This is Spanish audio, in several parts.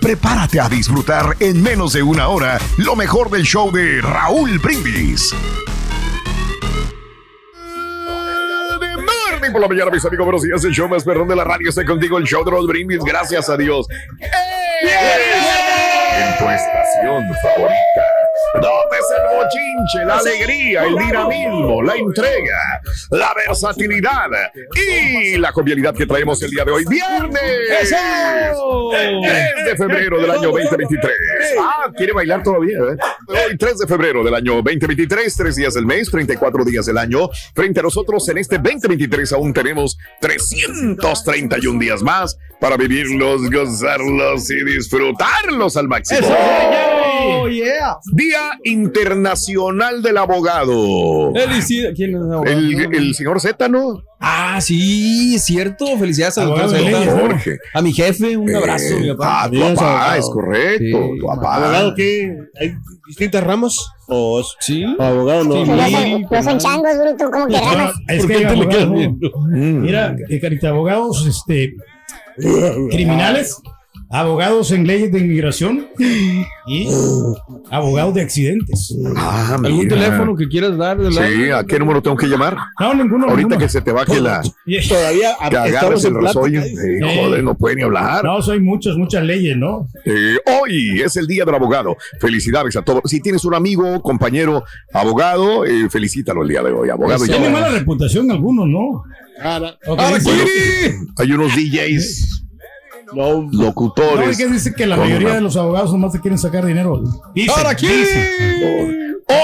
Prepárate a disfrutar en menos de una hora lo mejor del show de Raúl Brindis. Por la mañana, mis amigos, buenos días. El show más perrón de la radio está contigo, el show de Raúl Brindis. Gracias a Dios. En tu estación favorita. ¿Dónde es el bochinche, la alegría, el dinamismo, la entrega, la versatilidad y la convialidad que traemos el día de hoy? ¡Viernes! 3 de febrero del año 2023. Ah, quiere bailar todavía, ¿eh? Hoy 3 de febrero del año 2023, tres días del mes, 34 días del año. Frente a nosotros en este 2023 aún tenemos 331 días más para vivirlos, gozarlos y disfrutarlos al máximo. Oh, yeah. Día Internacional del Abogado. Felicidades. ¿Quién es el abogado? El, el señor Z, ¿no? Ah, sí, cierto. Felicidades Abogado Zeta. ¿no? Jorge. A mi jefe, un abrazo, Eh, mi papá. Ah, tu Bien, papá, abogado. es correcto. Sí. Tu papá. ¿Abogado qué? ¿Hay distintas ramas? ¿O es Sí. abogado no? Sí. No son, no son changos, bruto, como que Ah, ramas. es. Mm. Mira, eh, carita, abogados este, criminales, abogados en leyes de inmigración y abogados de accidentes. Ah, ¿Algún mira. teléfono que quieras dar? de la- Sí, ¿a qué número tengo que llamar? No, ninguno. Ahorita ninguno. que se te baje la. Todavía Que agarres el resollo. Eh, Sí. joder, no puede ni hablar. No, soy muchas, muchas leyes, ¿no? Eh, hoy es el Día del Abogado. Felicidades a todos. Si tienes un amigo, compañero, abogado, eh, felicítalo el día de hoy. Abogado. y Tiene abogado. mala reputación algunos, ¿no? Ahora, Ok, Ahora, dice- ¿quién? Hay unos DJs, no, No, locutores. es que dice que la mayoría una- de los abogados nomás te quieren sacar dinero. Dice, ¿Ahora dice.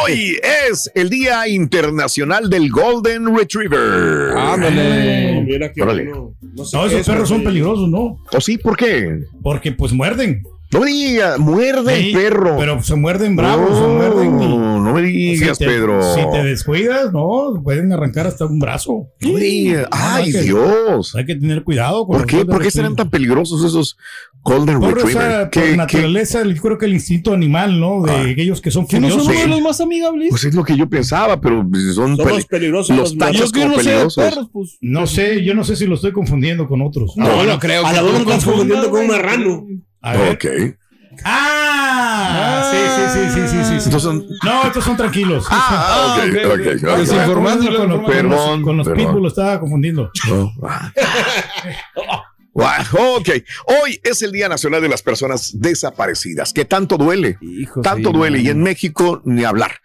Hoy es el Día Internacional del Golden Retriever. Ándale. mira que Órale. no, no sé No, esos es, perros son peligrosos, ¿no? ¿O sí? ¿Por qué? Porque pues muerden. No me digas, muerde Sí, el perro. Pero se muerden bravos, se No, muerden. y- no me digas, si te, Pedro. Si te descuidas, no, pueden arrancar hasta un brazo. No me digas. Ay, hay que- Dios. Hay que tener cuidado. con ¿Por los qué? ¿Por qué serán tan peligrosos esos Golden Por, Retriever? esa, ¿Qué- por qué- naturaleza, yo creo que el instinto animal, ¿no? De Ah. aquellos que son ¿Que no son uno de los más amigables? Pues es lo que yo pensaba, pero son Somos peli- peligrosos los los tachos como no sé de peligrosos. perros, pues. No sé, yo no sé si lo estoy confundiendo con otros. No, no creo A la lo estás confundiendo con un marrano. A ver. Ok. Ah, sí, sí, sí, sí, sí, sí, sí. Entonces son- No, estos son tranquilos. Ah, ok, ok, ok, ok. ok. Estaba Desinformándolo, confundiendo con, los- con perdón, los, con los perdón. pitbull, lo estaba confundiendo. Oh, ah. Wow, ok, hoy es el Día Nacional de las Personas Desaparecidas, que tanto duele, Hijo, tanto sí, duele, y en México ni hablar.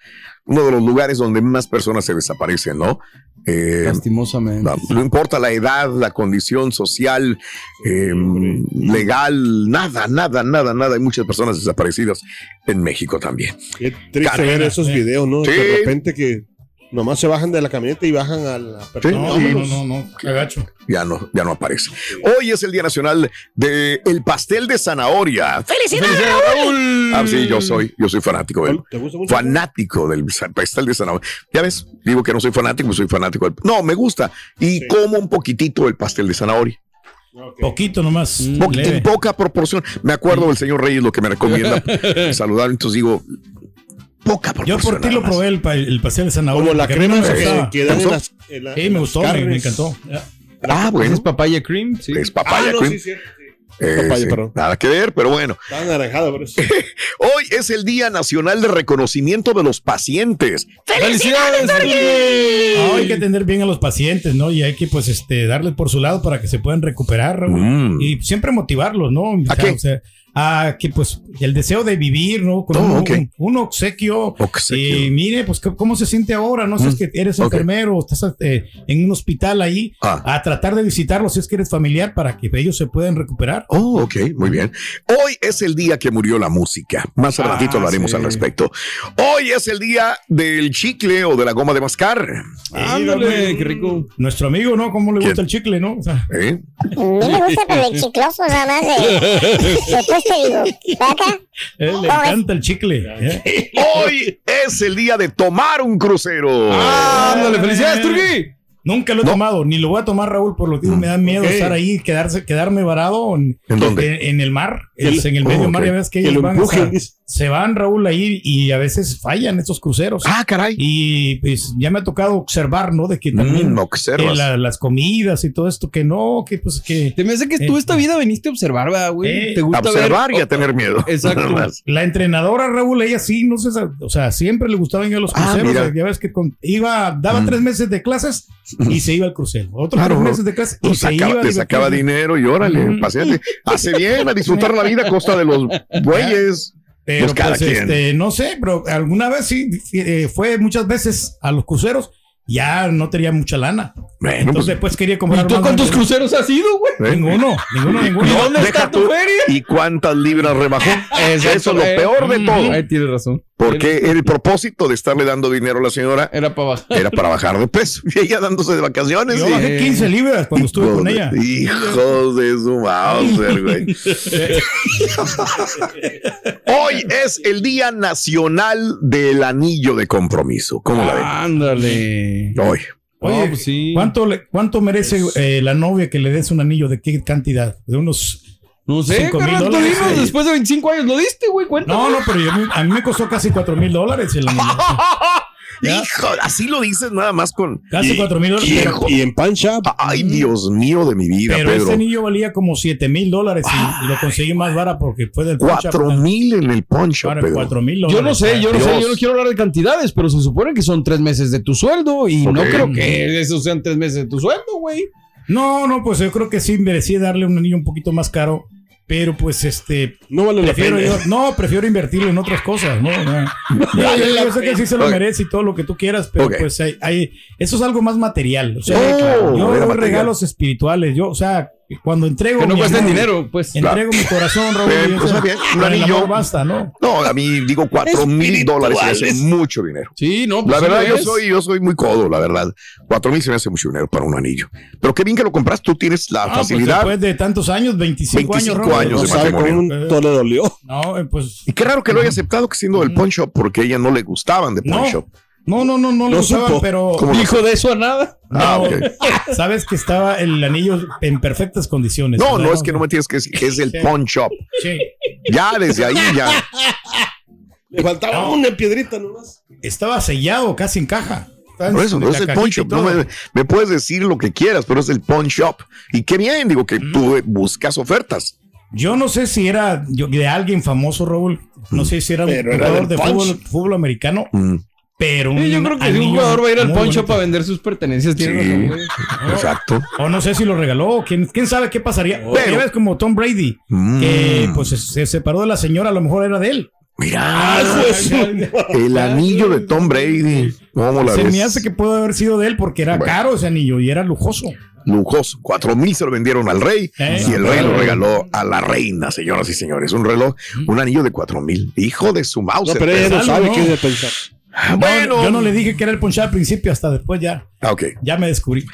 Uno de los lugares donde más personas se desaparecen, ¿no? Eh, Lastimosamente. no, no importa la edad, la condición social, eh, legal, nada, nada, nada, nada. Hay muchas personas desaparecidas en México también. Qué triste ver esos videos, ¿no? Sí. De repente que nomás se bajan de la camioneta y bajan a la persona. No, no, no, no, agacho. Ya no, ya no aparece. Hoy es el Día Nacional del el pastel de zanahoria. ¡Felicidades, Raúl! Ah, sí, yo soy, yo soy fanático del ¿Te gusta mucho? fanático del pastel de zanahoria. Ya ves, digo que no soy fanático, soy fanático del. No, me gusta y Sí. como un poquitito el pastel de zanahoria. Poquito nomás. Po- leve. en poca proporción. Me acuerdo del señor Reyes lo que me recomienda saludar, entonces digo poca Yo por ti lo probé el, el pastel de zanahoria. Como la crema me que, gustaba. que dan ¿Te en gustó? las, en la- Sí, en me las gustó, me, encantó. Ah, ¿Es bueno, papaya cream? Sí. es papaya Ah, no, cream. sí. Eh, Papaya, sí, perdón. nada que ver, pero bueno. Está anaranjado, por eso. Hoy es el Día Nacional de Reconocimiento de los Pacientes. ¡Felicidades, Ah, Turki! hay que atender bien a los pacientes, ¿no? Y hay que, pues, este, darles por su lado para que se puedan recuperar. Mm. Y siempre motivarlos, ¿no? O ¿A sea, qué? o sea, a que, pues, el deseo de vivir, ¿no? Con Oh, un, ok. un- un obsequio. Obsequio. Y mire, pues, ¿cómo se siente ahora? No sé, es Mm. que eres Ok. enfermero, estás eh, en un hospital ahí, Ah. a tratar de visitarlos si es que eres familiar para que ellos se puedan recuperar. Oh, ok, muy bien. Hoy es el día que murió la música. Más Ah, ratito hablaremos sí. al respecto. Hoy es el día del chicle o de la goma de mascar. Ándale, qué rico. Nuestro amigo, ¿no? ¿Cómo le ¿Quién? gusta el chicle, no? O sea, ¿Eh? A mí me gusta, pero el chicloso nada más digo, ¿acá? eh, le encanta el chicle. ¿eh? Hoy es el día de tomar un crucero. Ándale, felicidades, Turki. Nunca lo he No. tomado, ni lo voy a tomar, Raúl, por lo que me da miedo estar ahí, quedarse, quedarme varado en, ¿En dónde? en, en el mar, es en el medio oh, mar, ya ves que ellos lo van se van, Raúl, ahí y a veces fallan estos cruceros. Ah, caray. Y pues ya me ha tocado observar, ¿no? De que también Mm, eh, la- las comidas y todo esto, que no, que pues que Te me hace que tú esta vida viniste a observar, ¿verdad, güey. Eh, Te gusta Observar ver. y a tener miedo. Exacto. La entrenadora, Raúl, ella sí, no sé, o sea, siempre le gustaba ir a los Ah, cruceros. ya ves que con- iba, daba Mm. tres meses de clases y se iba al crucero. Otros Claro. tres meses de clases y se sacaba, iba. te sacaba dinero y órale, Mm. paseate. Hace bien a disfrutar la vida a costa de los bueyes. Pero Pues cada pues, quien. este, no sé, pero alguna vez sí, eh, fue muchas veces a los cruceros, ya no tenía mucha lana. Bueno, Entonces pues, después quería comprar ¿Y tú cuántos cruceros has ido, güey? ¿eh? Ninguno, ninguno, ninguno. ¿Y dónde está tu feria? ¿Y cuántas libras rebajó? Eso es lo eh. peor de todo. Ahí tienes razón. Porque el propósito de estarle dando dinero a la señora Era para bajar. era para bajar de peso. Y ella dándose de vacaciones. Yo y- bajé 15 libras cuando estuve Hijo con de- ella. Hijo de su Mauser, güey. Hoy es el Día Nacional del Anillo de Compromiso. ¿Cómo la ven? Ándale. Hoy. Oye, No, pues sí. ¿cuánto, le- ¿cuánto merece eh, la novia que le des un anillo? ¿De qué cantidad? ¿De unos No sé, Cinco mil carnal, tú dólares, dinos, sí. después de 25 años lo diste, güey, cuéntame. No, no, pero yo a mí me costó casi 4 mil dólares el anillo. Hijo, así lo dices nada más con. Casi 4 mil dólares. pero- Y en Pan Shop. Ay, Dios mío de mi vida, Pero Pedro. este anillo valía como 7 mil dólares y, lo conseguí más barato porque fue del Cuatro mil en el poncho. 4 mil Yo no sé, yo no sé, yo no quiero hablar de cantidades, pero se supone que son tres meses de tu sueldo y no creo que esos sean tres meses de tu sueldo, güey. No, no, pues yo creo que sí merecía darle un anillo un poquito más caro. Pero pues este. No vale la Prefiero pena. yo, no, prefiero invertirlo en otras cosas, ¿no? Ya. Yo, yo- yo sé que sí se lo merece y todo lo que tú quieras, pero pues hay, hay- eso es algo más material. O sea, Oh, claro, yo doy regalos espirituales. Yo, o sea, cuando entrego. Que no mi cuesten amor, dinero, pues. Entrego mi corazón, Raúl. Eh, pues, bien, un anillo. basta, ¿no? No, a mí digo cuatro mil dólares se me hace mucho dinero. Sí, no, pues La verdad, yo es. soy, yo soy muy codo, la verdad. Cuatro mil se me hace mucho dinero para un anillo. Pero qué bien que lo compras, tú tienes la Ah, pues facilidad. después de tantos años, 25, 25 años, años No de sabe matrimonio. todo le dolió. No, eh, pues. y qué raro que lo haya aceptado que siendo del pawn shop, porque a ella no le gustaban de pawn No. No, no, no, no le No gustaban, supo. pero. ¿Cómo no? Dijo de eso a nada. Ah, No, ok. sabes que estaba el anillo en perfectas condiciones. No, no, es que no me tienes que decir que es el Sí. pawn shop. Sí. Ya desde ahí ya. Le faltaba una piedrita nomás. Estaba sellado, casi en caja. Por eso, no es el pawn shop. No me, me puedes decir lo que quieras, pero es el pawn shop. Y qué bien, digo que tú eh, buscas ofertas. Yo no sé si era de alguien famoso, Raúl. No sé si era un Pero jugador de fútbol americano, Mm, pero un Sí, yo creo que si un jugador va a ir al muy pawn shop bonito. a vender sus pertenencias. Tiene Sí. razón, güey. Exacto. O no sé si lo regaló. ¿Quién, quién sabe qué pasaría? Pero- Ya ves como Tom Brady, Mm. que pues se, se separó de la señora, a lo mejor era de él. Mira, pues, el anillo de Tom Brady. ¿Cómo la Se ves? me hace que pudo haber sido de él porque era Bueno. caro ese anillo y era lujoso. lujoso. Cuatro mil se lo vendieron al rey Eh, y el rey lo claro. regaló a la reina, señoras y señores. Un reloj, un anillo de cuatro mil. Hijo de su mouse. No, pero ella no sabe ¿no? qué pensar. Bueno. Yo no le dije que era el ponchado al principio, hasta después ya, Ah, ok. ya me descubrí.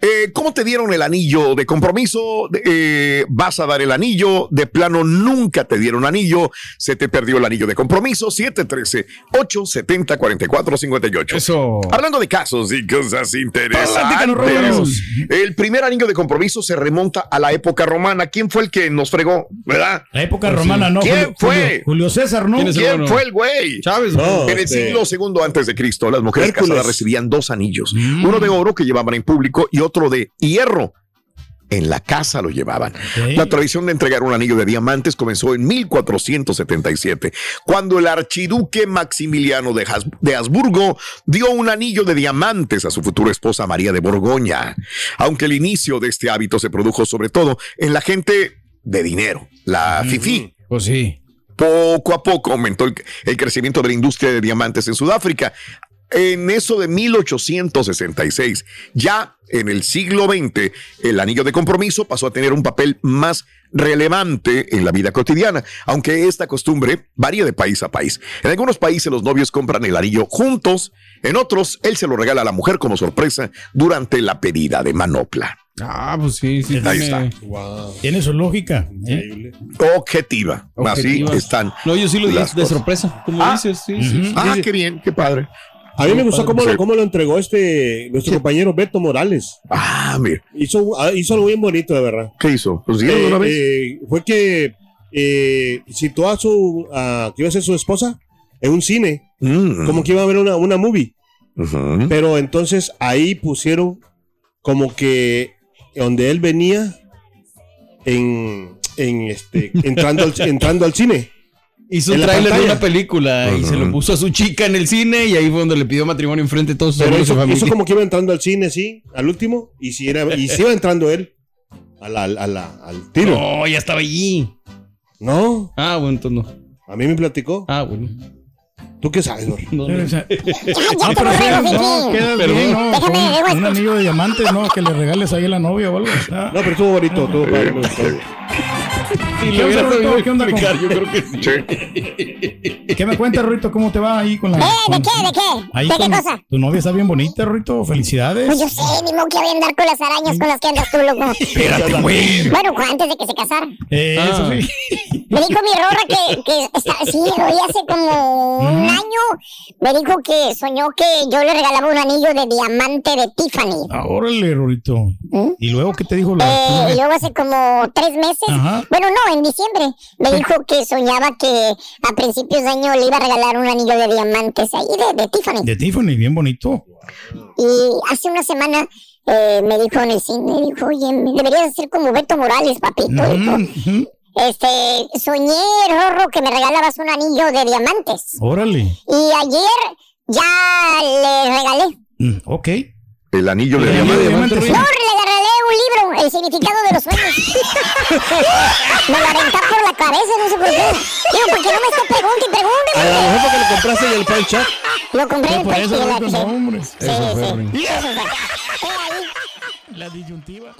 Eh, ¿Cómo te dieron el anillo de compromiso? Eh, ¿Vas a dar el anillo? De plano, nunca te dieron anillo. Se te perdió el anillo de compromiso. 713-870-4458. Eso. Hablando de casos y cosas interesantes. El primer anillo de compromiso se remonta a la época romana. ¿Quién fue el que nos fregó? ¿Verdad? La época Pues romana, ¿no? ¿Quién Julio, fue? Julio- Julio César, ¿no? ¿Quién ¿Quién fue el güey? Chávez, No. En el Este- siglo antes de Cristo, las mujeres Hércules. casadas recibían dos anillos, Mm. uno de oro que llevaban en público y otro de hierro. en la casa lo llevaban. La tradición de entregar un anillo de diamantes comenzó en 1477, cuando el archiduque Maximiliano de, Has- de Habsburgo dio un anillo de diamantes a su futura esposa María de Borgoña. Aunque el inicio de este hábito se produjo sobre todo en la gente de dinero, la fifí. Pues sí. Poco a poco aumentó el, crecimiento de la industria de diamantes en Sudáfrica. En eso de 1866, ya en el siglo XX, el anillo de compromiso pasó a tener un papel más relevante en la vida cotidiana, aunque esta costumbre varía de país a país. En algunos países los novios compran el anillo juntos, en otros él se lo regala a la mujer como sorpresa durante la pedida de manopla. Ah, pues sí, sí. Ahí tiene- está. Wow. Tiene su lógica. ¿eh? Increíble. Objetiva. Objetiva. Así están. No, yo sí lo di las de sorpresa, como Ah. dices. Sí. Ah, Sí, qué bien, qué padre. A mí me gustó cómo, lo, cómo lo entregó este nuestro compañero Beto Morales. Ah, mira, Hizo, ah, hizo algo bien bonito, de verdad. ¿qué hizo? Pues Eh, una vez. eh, fue que eh, citó a su a, que iba a ser su esposa en un cine, Mm. como que iba a ver una, una movie. Pero entonces ahí pusieron como que donde él venía en, en este entrando al, entrando al cine. Hizo un tráiler de una película y se lo puso a su chica en el cine y ahí fue donde le pidió matrimonio enfrente de todos sus Pero amigos y hizo, familia. hizo como que iba entrando al cine, sí, al último, y si era, y si iba entrando él a la- a la- al tiro. No, ya estaba allí. No, Ah, bueno, entonces no. a mí me platicó. Ah, bueno. ¿Tú qué sabes? No, O no. sea, Ya, ya No, te pero no, bien, ¿no? Déjame, déjame. un anillo de diamantes, ¿no? Que le regales ahí a la novia o algo. No, pero estuvo bonito, estuvo padre. Si ¿Qué le hubiera onda, sabido? ¿Qué onda con- explicar, yo creo que sí. ¿Qué me cuentas, Rito? ¿Cómo te va ahí con la. ¿Eh? ¿De con- qué? ¿De qué? Ahí ¿De qué con- cosa? Tu novia está bien bonita, Rito. Felicidades. Pues yo sé, ni modo que voy a andar con las arañas con las que andas tú, loco. Espérate, güey. Bueno, antes de que se casara. Eh, Eso Ah. sí. Me dijo mi rorra que, que está, sí, hoy hace como un año me dijo que soñó que yo le regalaba un anillo de diamante de Tiffany. Ah, órale, Rito. ¿Mm? ¿Y luego qué te dijo la.? Eh, y luego hace como tres meses, Ajá. bueno, no, en diciembre, me dijo que soñaba que a principios de año le iba a regalar un anillo de diamantes ahí de, de Tiffany. De Tiffany, bien bonito. Y hace una semana eh, me dijo en el cine, dijo, oye, deberías ser como Beto Morales, papito. Ujú. Este, soñé, Rorro, que me regalabas un anillo de diamantes. Órale. Y ayer ya le regalé. Mm, ok. El anillo de El anillo diamante. de diamante, No, le libro, El significado de los sueños. me lo aventó por la cabeza, no sé por qué. Digo, para que no me esté pregunte y pregunte. A lo mejor porque lo compraste en el pan shop. Lo compré en el Por precio eso, de la Rito, sí. no, hombre. Sí, sí. Eso fue. La disyuntiva.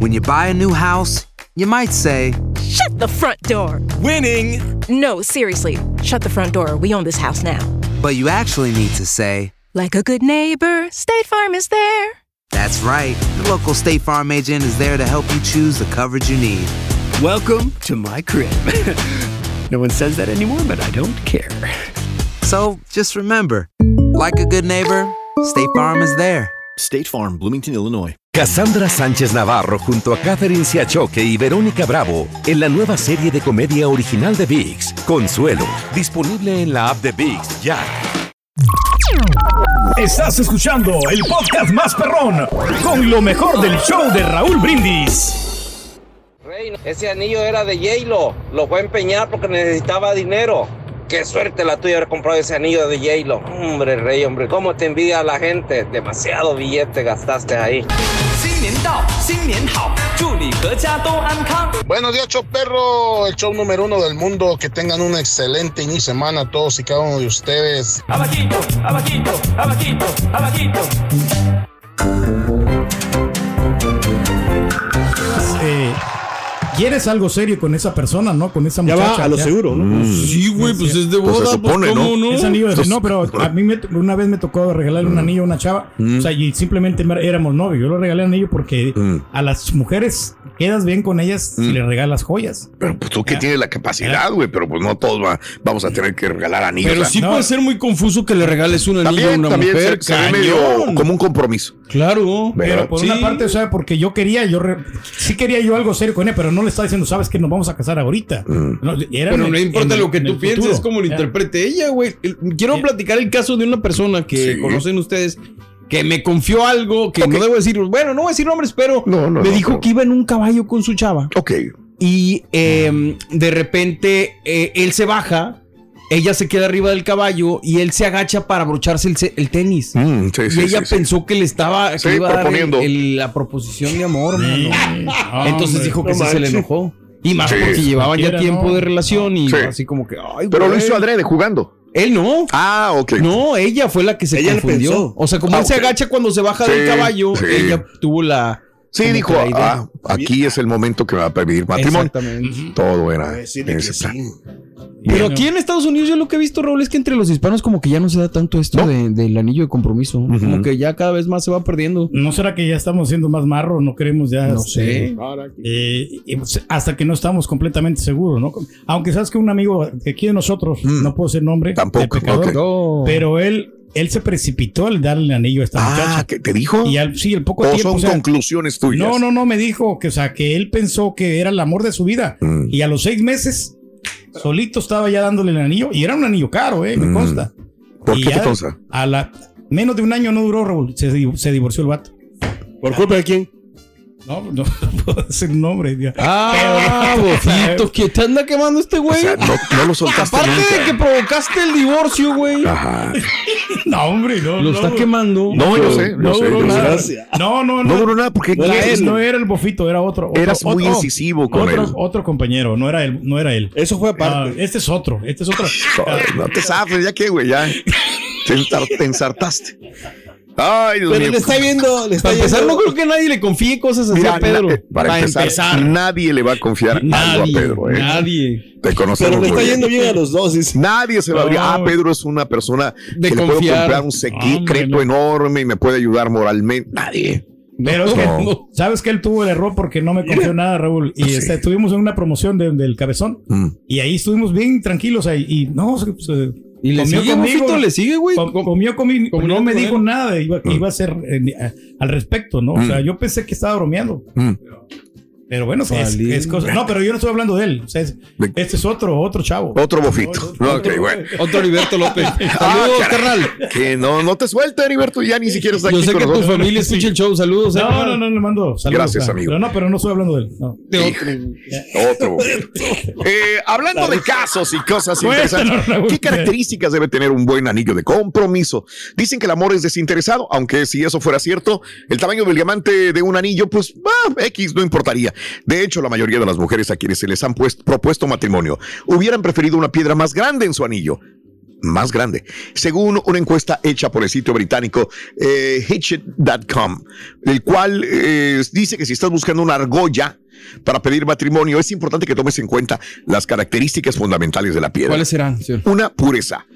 When you buy a new house, you might say, Shut the front door. Winning. No, seriously. Shut the front door. We own this house now. but you actually need to say, Like a good neighbor, State Farm is there. That's right. The local State Farm agent is there to help you choose the coverage you need. Welcome to my crib. no one says that anymore, but I don't care. So just remember, like a good neighbor, State Farm is there. State Farm, Bloomington, Illinois. Cassandra Sánchez Navarro junto a Catherine Siachoque y Verónica Bravo en la nueva serie de comedia original de VIX, Consuelo, disponible en la app de VIX ya. Estás escuchando el podcast más perrón con lo mejor del show de Raúl Brindis. Ese anillo era de J-Lo. Lo fue a empeñar porque necesitaba dinero. Qué suerte la tuya haber comprado ese anillo de J-Lo. Hombre, Rey, hombre, cómo te envidia la gente. Demasiado billete gastaste ahí. Buenos días, show perro, el show número uno del mundo. Que tengan un excelente inicio de semana todos y cada uno de ustedes. Abajito, abajito, abajito, abajito. ¿Quieres algo serio con esa persona, no? Con esa Ya muchacha. va a lo seguro, ¿no? Sí, güey, pues es de Pues se boda. supone, pues, ¿cómo ¿no? no? Es anillo de No, pero a mí me, una vez me tocó regalarle un anillo a una chava. O sea, y simplemente éramos novios. Yo le regalé anillo porque Mm. a las mujeres quedas bien con ellas si le regalas joyas. Pero pues tú que tienes la capacidad, güey, pero pues no todos va- vamos a tener que regalar anillos. Pero sí No. puede ser muy confuso que le regales un anillo a una también mujer. se, se ve cañón. medio como un compromiso. Claro. Pero por Sí. una parte, o sea, porque yo quería, yo re- sí quería yo algo serio con ella, pero no le estaba diciendo, sabes que nos vamos a casar ahorita. No, era Pero en no el- importa en lo que tú pienses, futuro. como lo interprete ella, güey. Quiero platicar el caso de una persona que Sí. conocen ustedes que me confió algo que no debo decir, bueno, no voy a decir nombres, pero no, me no, dijo que iba en un caballo con su chava. Ok. Y eh, de repente eh, él se baja, ella se queda arriba del caballo y él se agacha para abrocharse el, tenis. Mm, sí, y sí, ella sí, sí. pensó que le estaba que Sí, le iba a dar el- proponiendo. el- la proposición de amor, mano. Entonces dijo que no sí se le enojó. Y más Sí. porque llevaban ya tiempo no. de relación y Sí. así como que, ay, Pero lo hizo adrede jugando. Él no. Ah, ok. No, ella fue la que se Ella le confundió. pensó. O sea, como Ah, él se ok. agacha cuando se baja Sí, del caballo, sí. ella tuvo la. Sí, como dijo, ah, aquí es el momento que me va a pedir matrimonio. Exactamente. Todo era A decirle en que ese sí. Pero aquí en Estados Unidos yo lo que he visto, Raúl, es que entre los hispanos como que ya no se da tanto esto No. de- del anillo de compromiso. Como que ya cada vez más se va perdiendo. ¿No será que ya estamos siendo más marros? No queremos ya. No este, sé. eh, y, pues, hasta que no estamos completamente seguros, ¿no? Aunque sabes que un amigo de aquí de nosotros, Mm. no puedo ser nombre, Tampoco, pecador, ok. No. pero él, él se precipitó al darle el anillo a esta Ah, muchacha. ¿qué te dijo? Y al, sí, el poco ¿O tiempo. son o sea, conclusiones tuyas? no, no, no, me dijo que, o sea, que él pensó que era el amor de su vida. Mm. Y a los seis meses, solito estaba ya dándole el anillo. Y era un anillo caro, ¿eh? Me Mm. consta. ¿Por Y qué te ya consta? A la menos de un año no duró, Raúl. Se, se divorció el vato. ¿Por culpa de quién? No, no puedo decir nombre. ya. Ah, Pero- bofito, que te anda quemando este O güey. sea, no, no lo soltaste Aparte de que provocaste el divorcio, güey. Ajá. No, hombre, no. Lo no, está quemando. No, yo sé, No sé. duró nada. No, no, no. No duró nada porque No ¿quién era, es? él, no era el bofito, era otro. otro- Eras muy otro- incisivo con otro, él. Otro compañero, no era él. No era él. Eso fue Ah, aparte. este es otro, este es otro. No te sabes, ya que, güey, ya. Te ensartaste. Ay, Dios Pero mío. le está viendo, le está Para empezar, no creo que nadie le confíe cosas así Mira, a Pedro. na- eh, para, empezar, nadie le va a confiar algo a Pedro. ¿eh? nadie. Te conocemos Pero le está yendo bien a los dos. dice. Nadie se va a abrir. No. Ah, Pedro es una persona De que le puedo confiar. comprar un secreto no. enorme y me puede ayudar moralmente. Nadie. Pero es que, No. sabes que él tuvo el error porque no me confió nada, Raúl. Y Sí. este, estuvimos en una promoción de- del cabezón. Mm. Y ahí estuvimos bien tranquilos ahí. Y no, se- se- Y le comió sigue, conmigo. le sigue, güey. Com- comió conmigo, Comió no me dijo él. nada, iba, que iba a ser eh, al respecto, ¿no? O sea, yo pensé que estaba bromeando. Mm. Pero bueno, es, cosa- No, pero yo no estoy hablando de él. O sea, es- De- este es otro, otro chavo. Otro bofito. ok, bueno. Otro Heriberto López. Ah, Saludos, carnal. Que no, no te suelta, Heriberto, ya ni siquiera está Yo aquí sé con que tu nosotros. familia escucha el show. Saludos. eh, No, carnal. no, no, le mando saludos. Gracias, ah. amigo. Pero no, pero no estoy hablando de él. no. De otro. Otro. Eh, hablando de casos y cosas interesantes. ¿qué características debe tener un buen anillo de compromiso? Dicen que el amor es desinteresado, aunque si eso fuera cierto, el tamaño del diamante de un anillo, pues ah, X no importaría. De hecho, la mayoría de las mujeres a quienes se les han puesto- propuesto matrimonio hubieran preferido una piedra más grande en su anillo. Más grande. Según una encuesta hecha por el sitio británico eh, Hitchet.com, el cual eh, dice que si estás buscando una argolla para pedir matrimonio, es importante que tomes en cuenta las características fundamentales de la piedra. ¿Cuáles serán? señor? Una pureza.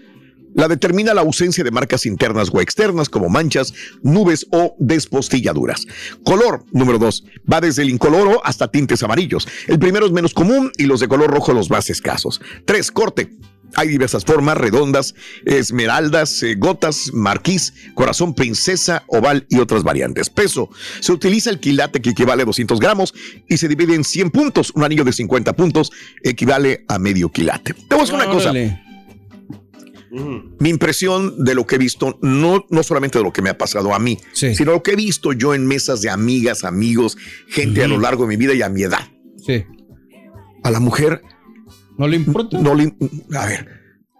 La determina la ausencia de marcas internas o externas como manchas, nubes o despostilladuras. Color, número dos, va desde el incoloro hasta tintes amarillos. El primero es menos común y los de color rojo los más escasos. Tres, corte. Hay diversas formas, redondas, esmeraldas, eh, gotas, marquís, corazón princesa, oval y otras variantes. Peso. Se utiliza el quilate que equivale a 200 gramos y se divide en 100 puntos. Un anillo de 50 puntos equivale a medio quilate. Te una cosa Órale. mi impresión de lo que he visto, no, no solamente de lo que me ha pasado a mí, Sí. sino lo que he visto yo en mesas de amigas, amigos, gente a lo largo de mi vida y a mi edad. Sí. A la mujer ¿No le importa? no le, a ver,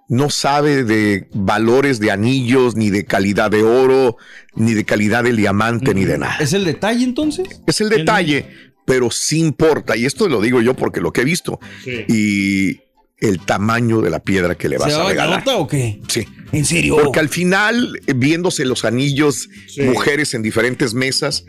no sabe de valores de anillos, ni de calidad de oro, ni de calidad de diamante, ni de nada. ¿Es el detalle entonces? Es el detalle, pero sí importa. Y esto lo digo yo porque lo que he visto. Y el tamaño de la piedra que le vas ¿Se a regalar. nota o qué? Sí. ¿En serio? Porque al final, viéndose los anillos, mujeres en diferentes mesas,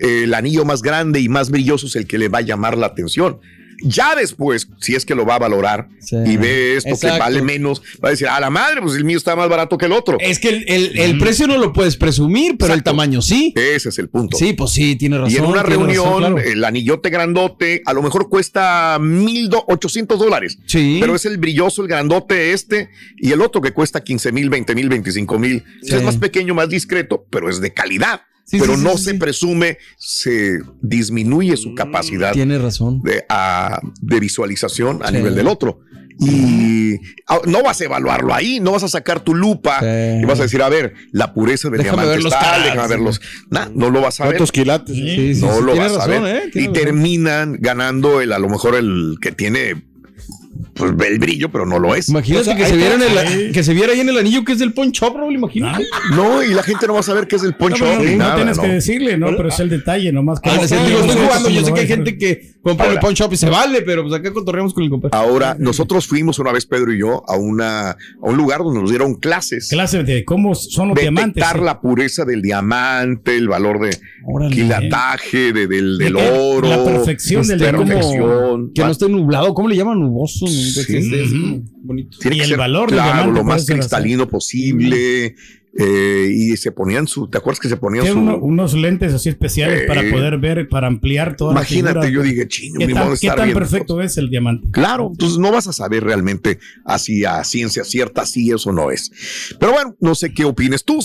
eh, el anillo más grande y más brilloso es el que le va a llamar la atención. Ya después, si es que lo va a valorar Sí. y ve esto que vale menos, va a decir, a la madre, pues el mío está más barato que el otro. Es que el, el- el precio no lo puedes presumir, pero el tamaño sí. Ese es el punto. Sí, pues sí, tiene razón. y en una reunión, razón, claro. el anillote grandote a lo mejor cuesta mil do- ochocientos dólares. Sí. Pero es el brilloso, el grandote este, y el otro que cuesta 15 mil, 20 mil, 25 mil. Sí. Es más pequeño, más discreto, pero es de calidad. Sí, pero sí, no sí, se sí. presume, se disminuye su capacidad Tiene razón. de, ah, de visualización a Sí. nivel del otro. Y ah, no vas a evaluarlo ahí, no vas a sacar tu lupa y vas a decir, a ver, la pureza del Déjame diamante está, carats, déjame ver los. Nah, no lo vas a ver. ¿Cuántos quilates? Sí, sí, no sí, lo tienes vas a razón, ver. ¿eh? y razón. terminan ganando el, a lo mejor el que tiene pues, el brillo, pero no lo es. Imagínate O sea, que, se viera en está. el, que se viera ahí en el anillo que es del Pawn Shop, Raúl, imagínate. No, y la gente no va a saber qué es el poncho. no, ni no nada, tienes ¿no? que decirle, ¿no? Pero es el detalle, nomás que. Ah, digo, estoy jugando, yo sé que hay gente que compra el Ahora. Pawn Shop y se vale, pero pues acá cotorreamos con el compadre. Ahora, nosotros fuimos una vez, Pedro y yo, a, una, a un lugar donde nos dieron clases. Clase de cómo son los detectar diamantes. sí. la pureza del diamante, el valor de quilataje, de- del, del De que oro. la perfección del la diamante. perfección. Que no esté nublado, ¿cómo le llaman? Nuboso. Así como bonito. Tiene Y que el ser, valor claro, lo más cristalino posible. Eh, y se ponían su, ¿te acuerdas que se ponían su? uno- unos lentes así especiales Eh, para poder ver, para ampliar toda Imagínate, la figura. yo dije, chino, ¿Qué tan, qué tan perfecto es el diamante? Claro, entonces no vas a saber realmente así a ciencia cierta si eso no es. Pero bueno, no sé qué opines tú,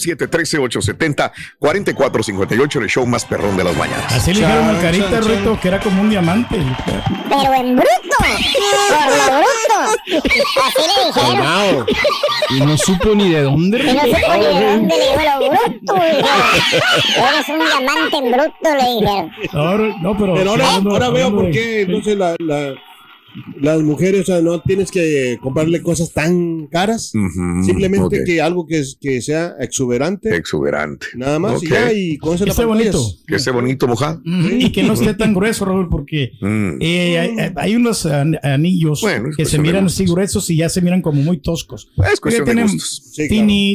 713-870-4458, el show más perrón de las mañanas. Así le dijeron al carita, Rito, que era como un diamante. Pero en bruto. Por lo bruto. Así le dijeron. Y no supo ni de dónde. Y no sé por ni le lo bruto. le. Eres un diamante en bruto, le dijeron. Ahora, no, pero. Pero ahora, veo por qué entonces la, la- las mujeres, o sea, no tienes que comprarle cosas tan caras. Simplemente ok. que algo que, es- que sea exuberante. Exuberante. Nada más y Ok. ya, y con eso la pantallas. bonito. Que esté bonito, mojado. Ujú, Y que no esté tan grueso, Raúl, porque Mm. eh, hay, hay unos an- anillos Bueno, que se de miran así gruesos y ya se miran como muy toscos. Es cuestión de gustos. Sí,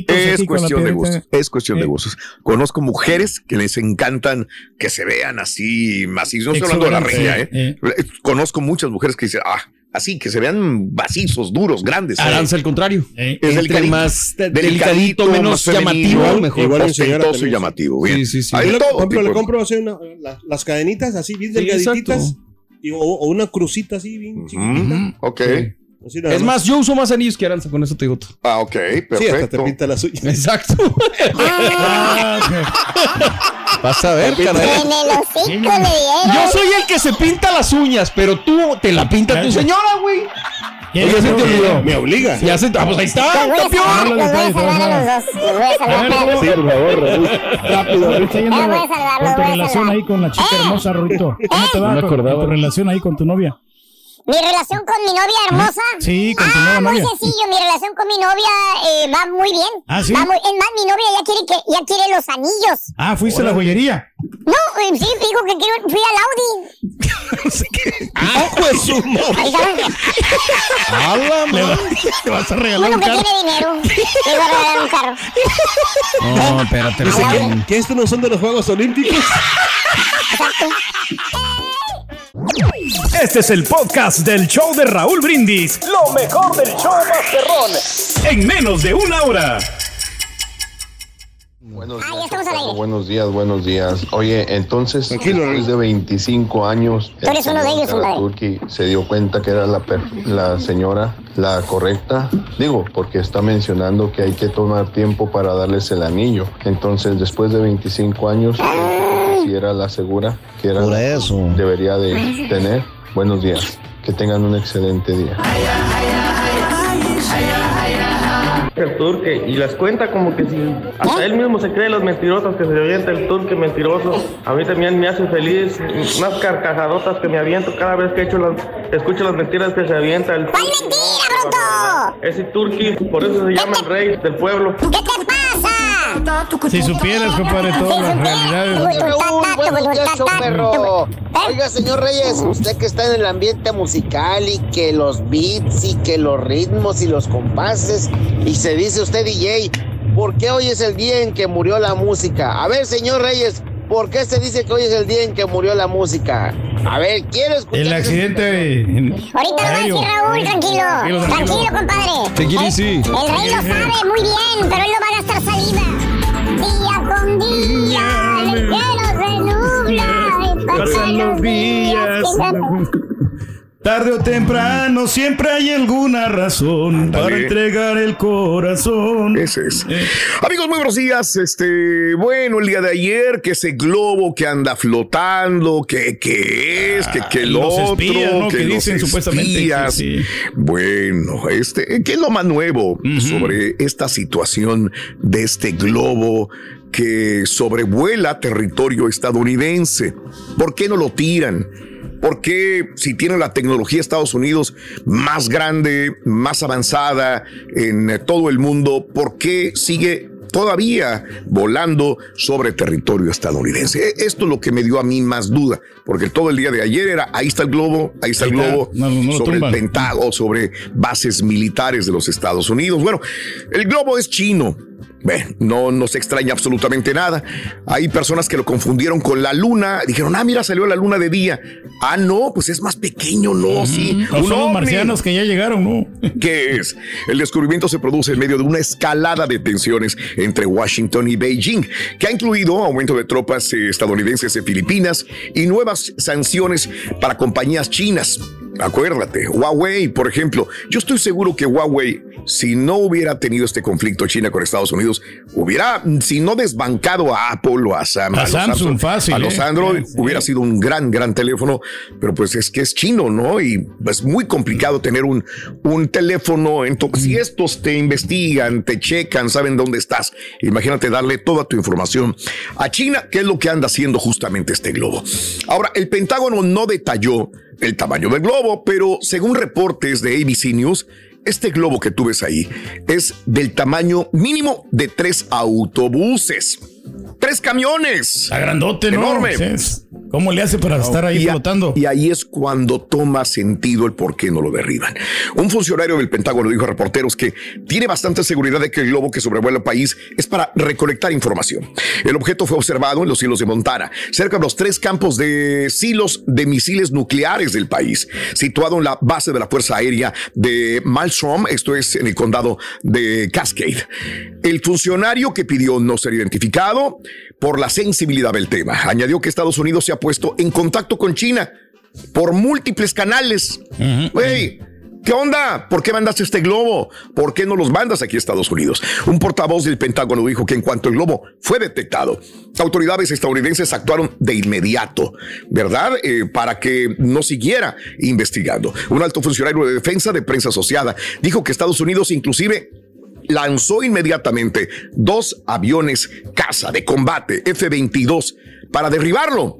claro. Es cuestión de gustos. Es cuestión de Eh. gustos. Conozco mujeres que les encantan que se vean así, macizos. No estoy hablando de la regia, ¿eh? Conozco muchas mujeres que dicen, ah, así, que se vean macizos, duros, grandes. Aranza al contrario. Eh, Es Entre delicadito, más de- delicadito, menos más femenino, llamativo, mejor. Igual ostentoso y llamativo. Bien. Sí, sí, sí. De le, todo por ejemplo, tipo le compro así una- la- las cadenitas así bien Sí, delgadititas. exacto. y- o, o una crucita así bien chiquitita. Ujú, Ok. Así nada Es más, yo uso más anillos que Aranza, con eso te digo todo. Ah, ok, Sí, hasta te perfecto. pinta las uñas. Exacto. Ah, Vas a ver, caray. En el hocico le dieron. Yo soy el que se pinta las uñas, pero tú te la pinta tu señora, güey. ¿Qué Oye, es se te olvidó. Me obliga. Ya se, ah, pues ahí está, Los voy a campeón. salvar, los voy a salvar a los dos. Los voy a salvar. A ver, espérate. por favor, Raúl. Rápido. Ya voy a salvar, con lo tu voy a relación ahí con la chica hermosa, Rito. ¿Cómo te va con tu relación ahí con tu novia? Mi relación con mi novia hermosa. Sí, con tu Ah, muy novia. sencillo. Mi relación con mi novia eh, va muy bien. Ah, ¿sí? Va muy, es más, mi novia ya quiere que ya quiere los anillos. Ah, fuiste a la joyería. No, eh, sí, dijo que quiero, fui al Audi. Ah, pues su Ahí está. A la Le, va- le vas a regalar Uno un que carro. tiene dinero. Le voy a regalar un carro. No, espérate. Que, que estos no son de los Juegos Olímpicos. Exacto. Este es el podcast del show de Raúl Brindis. Lo mejor del show Masterrón. En menos de una hora. Buenos Ah, días, buenos días, buenos días. Oye, entonces, después de 25 años, Tú eres el uno de señor ellos, compadre. Karaturki se dio cuenta que era la, per- la señora la correcta. Digo, porque está mencionando que hay que tomar tiempo para darles el anillo. Entonces, después de 25 años, si era la segura que era Por eso. debería de tener. Buenos días. Que tengan un excelente día. el turque y las cuenta como que si hasta él mismo se cree los mentirosos que se avienta el turque mentiroso. A mí también me hace feliz unas carcajadotas que me aviento cada vez que echo las, escucho las mentiras que se avienta el ¿Cuál mentira, bruto? ese turqui, por eso se llama el rey del pueblo. ¿Qué te? Si supieras, compadre, todas las realidades. Oiga, señor Reyes, usted que está en el ambiente musical y que los beats y que los ritmos y los compases y se dice usted DJ, ¿por qué hoy es el día en que murió la música? A ver, señor Reyes, ¿por qué se dice que hoy es el día en que murió la música? A ver, quiero escuchar. El accidente. en- Ahorita lo va a decir Raúl, tranquilo. Tranquilo, tranquilo. Tranquilo, compadre. Take it easy. El rey lo sabe muy bien, pero él no va a gastar saliva. Día con día, el cielo se nubla. y Pasan los días. Tarde o temprano siempre hay alguna razón para entregar el corazón. Ese es. Amigos, muy buenos días. Este, bueno, el día de ayer, que ese globo que anda flotando, que, que es, que, que el los otro, espías, ¿no? que los dicen supuestamente. sí. Bueno, este, ¿qué es lo más nuevo sobre esta situación de este globo que sobrevuela territorio estadounidense? ¿Por qué no lo tiran? ¿Por qué si tiene la tecnología de Estados Unidos más grande, más avanzada en eh, todo el mundo, por qué sigue todavía volando sobre territorio estadounidense? E- Esto es lo que me dio a mí más duda, porque todo el día de ayer era, ahí está el globo, ahí está el globo, No, no lo sobre el. Pentágono, sobre bases militares de los Estados Unidos. Bueno, el globo es chino. Bueno, no nos extraña absolutamente nada. Hay personas que lo confundieron con la luna. Dijeron, ah, mira, salió la luna de día. Ah, no, pues es más pequeño, no, sí. No son los marcianos que ya llegaron, ¿no? ¿Qué es? El descubrimiento se produce en medio de una escalada de tensiones entre Washington y Beijing, que ha incluido aumento de tropas estadounidenses en Filipinas y nuevas sanciones para compañías chinas. Acuérdate, Huawei, por ejemplo, yo estoy seguro que Huawei, si no hubiera tenido este conflicto China con Estados Unidos, hubiera, si no desbancado a Apple o a, Sam- A Samsung, fácil, a los ¿eh? Android, Sí. hubiera sido un gran, gran teléfono, pero pues es que es chino, ¿no? Y es muy complicado tener un, un teléfono. en to- Si estos te investigan, te checan, saben dónde estás, imagínate darle toda tu información a China, que es lo que anda haciendo justamente este globo. Ahora, el Pentágono no detalló el tamaño del globo, pero según reportes de ABC News, este globo que tú ves ahí es del tamaño mínimo de tres autobuses. Tres camiones. Está grandote, ¿no? Enorme. Sí, ¿Cómo le hace para estar ahí Y flotando? Y ahí es cuando toma sentido el por qué no lo derriban. Un funcionario del Pentágono dijo a reporteros que tiene bastante seguridad de que el globo que sobrevuela el país es para recolectar información. El objeto fue observado en los silos de Montana, cerca de los tres campos de silos de misiles nucleares del país, situado en la base de la Fuerza Aérea de Malmstrom, esto es en el condado de Cascade. El funcionario que pidió no ser identificado por la sensibilidad del tema añadió que Estados Unidos se ha puesto en contacto con China por múltiples canales. Güey, ¿Qué onda? ¿Por qué mandaste este globo? ¿Por qué no los mandas aquí a Estados Unidos? Un portavoz del Pentágono dijo que en cuanto el globo fue detectado, autoridades estadounidenses actuaron de inmediato, ¿verdad? Eh, para que no siguiera investigando. Un alto funcionario de defensa de prensa asociada dijo que Estados Unidos inclusive lanzó inmediatamente dos aviones caza de combate F-22 para derribarlo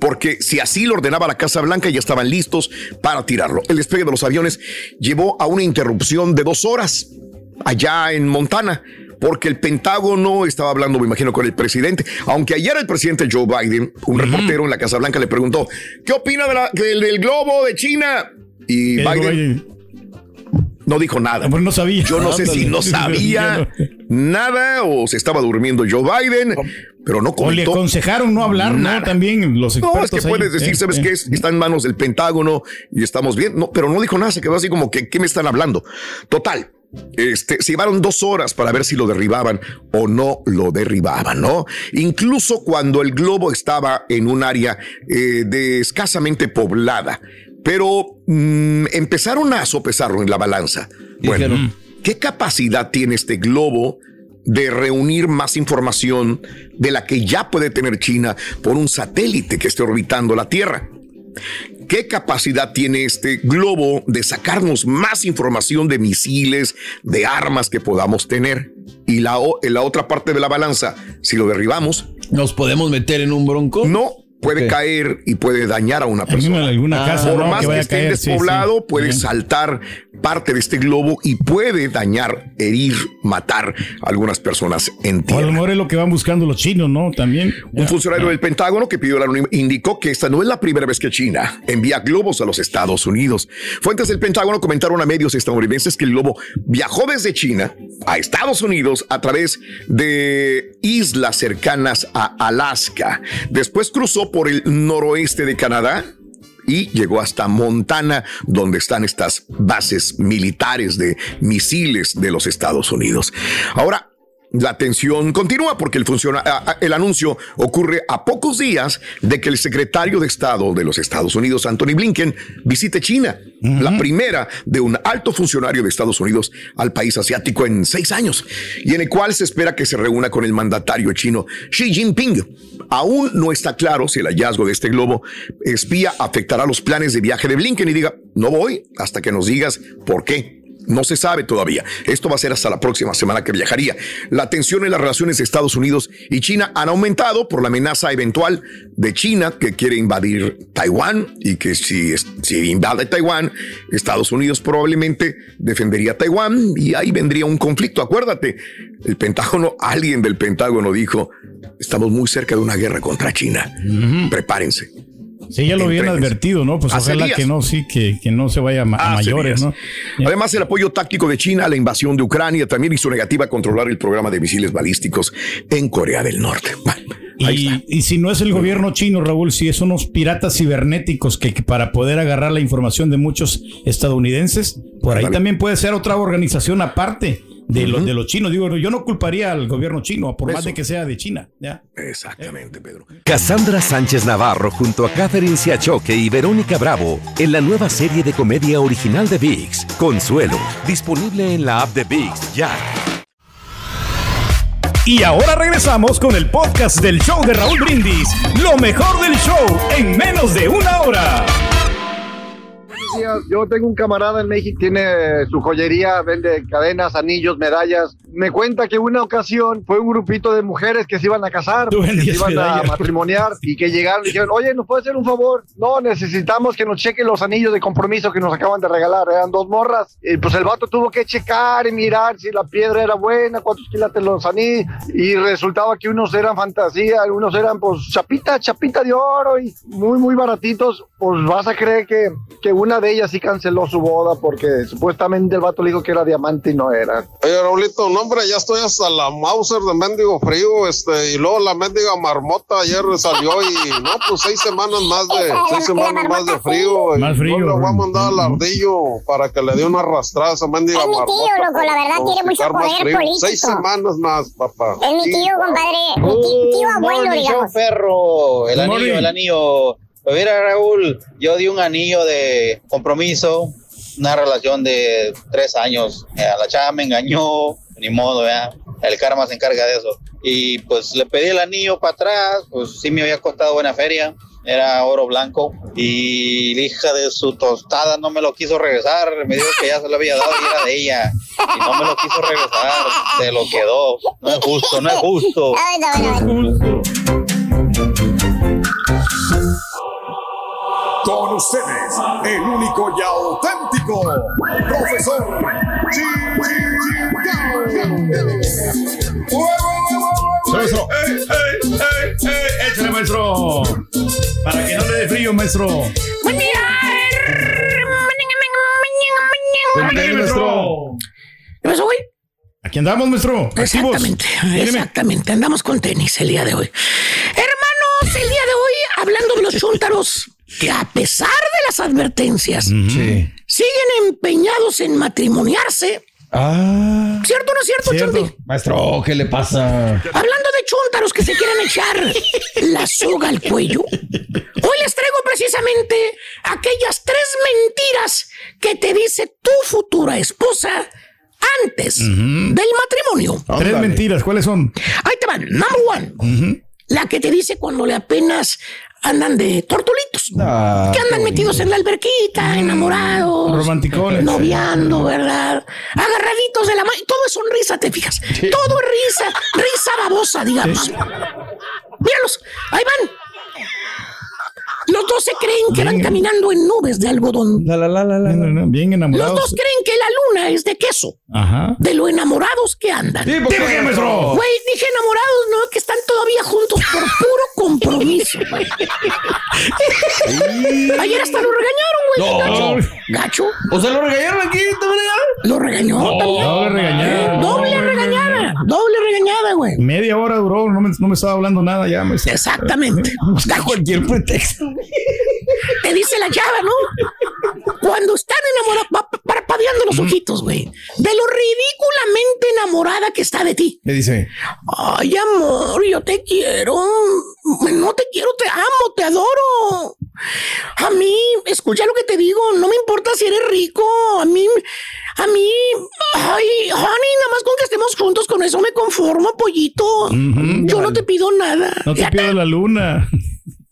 porque si así lo ordenaba la Casa Blanca ya estaban listos para tirarlo. El despegue de los aviones llevó a una interrupción de dos horas allá en Montana. Porque el Pentágono estaba hablando, me imagino, con el presidente. Aunque ayer el presidente Joe Biden, un reportero en la Casa Blanca, le preguntó: ¿Qué opina de la- del, del globo de China? Y ¿Qué dijo Biden no dijo nada. no sabía. Yo no sé si no sabía nada o se estaba durmiendo Joe Biden, pero no O le comentó. aconsejaron no hablar, ¿no? Nada. También los No, expertos. es que ahí. puedes decir, Eh, ¿sabes eh. qué? Es? Está en manos del Pentágono y estamos bien. No, pero no dijo nada, se quedó así como que, ¿qué me están hablando? Total. Este, se llevaron dos horas para ver si lo derribaban o no lo derribaban, ¿no? Incluso cuando el globo estaba en un área eh, de escasamente poblada, pero mm, empezaron a sopesarlo en la balanza. Bueno, ¿qué capacidad tiene este globo de reunir más información de la que ya puede tener China por un satélite que esté orbitando la Tierra? ¿Qué capacidad tiene este globo de sacarnos más información de misiles, de armas que podamos tener? Y la, en la otra parte de la balanza, si lo derribamos, ¿Nos podemos meter en un bronco? No, puede caer y puede dañar a una persona. alguna casa, Por ¿no? más que que, esté caer, despoblado, sí. puede saltar parte de este globo y puede dañar, herir, matar a algunas personas en O a tierra. lo mejor es lo que van buscando los chinos, ¿no? También. Un funcionario del Pentágono que pidió anónimo indicó que esta no es la primera vez que China envía globos a los Estados Unidos. Fuentes del Pentágono comentaron a medios estadounidenses que el globo viajó desde China a Estados Unidos a través de islas cercanas a Alaska. Después cruzó por el noroeste de Canadá y llegó hasta Montana, donde están estas bases militares de misiles de los Estados Unidos. Ahora, La tensión continúa porque el, funciona- el anuncio ocurre a pocos días de que el secretario de Estado de los Estados Unidos, Anthony Blinken, visite China, la primera de un alto funcionario de Estados Unidos al país asiático en seis años, y en el cual se espera que se reúna con el mandatario chino Xi Jinping. Aún no está claro si el hallazgo de este globo espía afectará los planes de viaje de Blinken y diga, no voy hasta que nos digas por qué. No se sabe todavía. Esto va a ser hasta la próxima semana que viajaría. La tensión en las relaciones de Estados Unidos y China han aumentado por la amenaza eventual de China que quiere invadir Taiwán y que si, si invade Taiwán, Estados Unidos probablemente defendería Taiwán y ahí vendría un conflicto. Acuérdate, el Pentágono, alguien del Pentágono dijo, estamos muy cerca de una guerra contra China. Prepárense. Sí, ya lo habían advertido, ¿no? Pues ojalá días. que no, sí, que, que no se vaya a, mayores, días. ¿no? Además, el apoyo táctico de China a la invasión de Ucrania también su negativa a controlar el programa de misiles balísticos en Corea del Norte. Y, y si no es el gobierno chino, Raúl, si es unos piratas cibernéticos que, que para poder agarrar la información de muchos estadounidenses, por ahí también puede ser otra organización aparte de, los, de los chinos. Digo, yo no culparía al gobierno chino, por más de que sea de China. ¿ya? Exactamente, Pedro. Cassandra Sánchez Navarro junto a Catherine Siachoque y Verónica Bravo en la nueva serie de comedia original de VIX, Consuelo, disponible en la app de VIX ya. Y ahora regresamos con el podcast del show de Raúl Brindis. Lo mejor del show en menos de una hora. Yo tengo un camarada en México, tiene su joyería, vende cadenas, anillos, medallas. Me cuenta que una ocasión fue un grupito de mujeres que se iban a casar, que se iban a matrimoniar y que llegaron y dijeron, oye, ¿nos puede hacer un favor? No, necesitamos que nos chequen los anillos de compromiso que nos acaban de regalar. Eran dos morras. Y pues el vato tuvo que checar y mirar si la piedra era buena, cuántos quilates los anillos. Y resultaba que unos eran fantasía, unos eran pues chapita, chapita de oro y muy, muy baratitos. Pues vas a creer que, que una de ellas sí canceló su boda porque supuestamente el vato le dijo que era diamante y no era. Oye, Raulito, no, hombre, ya estoy hasta la Mauser de mendigo frío, este, y luego la mendiga marmota ayer salió y, no, pues seis semanas más de, seis semanas más de frío. y Más frío, yo le voy a mandar al ardillo para que le dé una arrastrada a esa mendiga Es mi tío, marmota. loco, la verdad, tiene mucho poder político. Seis semanas más, papá. Es mi tío, compadre. Mi ti- tío abuelo, digamos. perro. El anillo, el anillo. Pues mira, Raúl, yo di un anillo de compromiso, una relación de tres años. Eh, La chava me engañó, ni modo, ya. El karma se encarga de eso. Y pues le pedí el anillo para atrás, pues sí me había costado buena feria. Era oro blanco y la hija de su tostada no me lo quiso regresar. Me dijo que ya se lo había dado y era de ella. Y no me lo quiso regresar. Se lo quedó. No es justo, no es justo. Con ustedes, el único y auténtico profesor Maestro. Échale, maestro. Para que no le dé frío, maestro. Buen día. Buen día, maestro. ¿Qué pasó, güey? Aquí andamos, maestro. Activos. Exactamente, exactamente. Andamos con tenis el día de hoy. Hermanos, el día de hoy, hablando de los chúntaros, que a pesar de las advertencias, siguen empeñados en matrimoniarse. Ah. ¿Cierto o no es cierto, Charlie? Maestro, ¿qué le pasa? Hablando de chúntaros que se quieren echar la soga al cuello, hoy les traigo precisamente aquellas tres mentiras que te dice tu futura esposa antes del matrimonio. Tres mentiras, ¿cuáles son? Ahí te van. Number one. La que te dice cuando le apenas andan de tortulitos. Ah, que andan metidos en la alberquita, enamorados. Romanticones. Noviando, ¿verdad? Agarraditos de la mano. Todo es sonrisa, te fijas. Todo es risa. Risa babosa, digamos. Míralos. Ahí van. Los dos se creen que van caminando en nubes de algodón. La, la, la, la, la. Bien Los enamorados. dos creen que la luna es de queso. Ajá. De lo enamorados que andan. Sí, ¿por qué, maestro? Güey, dije enamorados, ¿no? Que están todavía juntos por puro compromiso. Ayer hasta lo regañaron, güey. No. Gacho. Gacho. O sea, lo regañaron aquí, ¿te Lo regañó No, también. doble regañada. Doble regañada. Doble regañada, güey. Media hora duró, no me, no me estaba hablando nada ya, maestro. Exactamente. cualquier pretexto. Te dice la chava, ¿no? Cuando están enamorados, va parpadeando los ojitos, güey. De lo ridículamente enamorada que está de ti. Le dice. Ay, amor, yo te quiero. No te quiero, te amo, te adoro. A mí, escucha lo que te digo, no me importa si eres rico. A mí, a mí, ay, honey, nada más con que estemos juntos, con eso me conformo, pollito. Yo no te pido nada. No te pido la luna.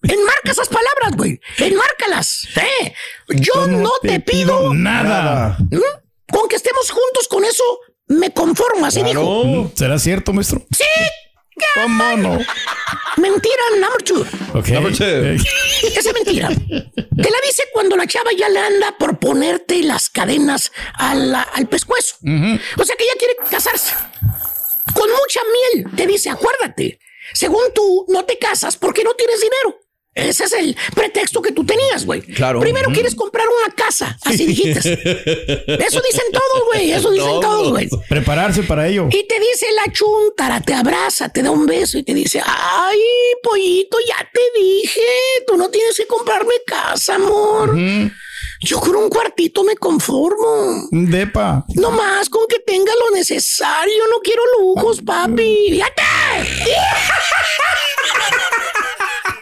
Enmarca esas palabras, güey. Enmárcalas. ¿eh? Yo no, te, pido, nada. ¿Mm? Con que estemos juntos, con eso me conformo, así dijo. Mm, ¿Será cierto, maestro? Sí. ¿Cómo no? Mentira number two. Ok. Esa es mentira. Te la dice cuando la chava ya le anda por ponerte las cadenas a la- al pescuezo. O sea que ella quiere casarse. Con mucha miel. Te dice, acuérdate. Según tú, no te casas porque no tienes dinero. Ese es el pretexto que tú tenías, güey. Claro. Primero quieres comprar una casa. Así dijiste. Eso dicen todos, güey. Eso dicen todos, güey. Prepararse para ello. Y te dice la chuntara, te abraza, te da un beso y te dice, ay, pollito, ya te dije, tú no tienes que comprarme casa, amor. Yo con un cuartito me conformo. Depa. No más con que tenga lo necesario, no quiero lujos, papi. ¡Fíjate!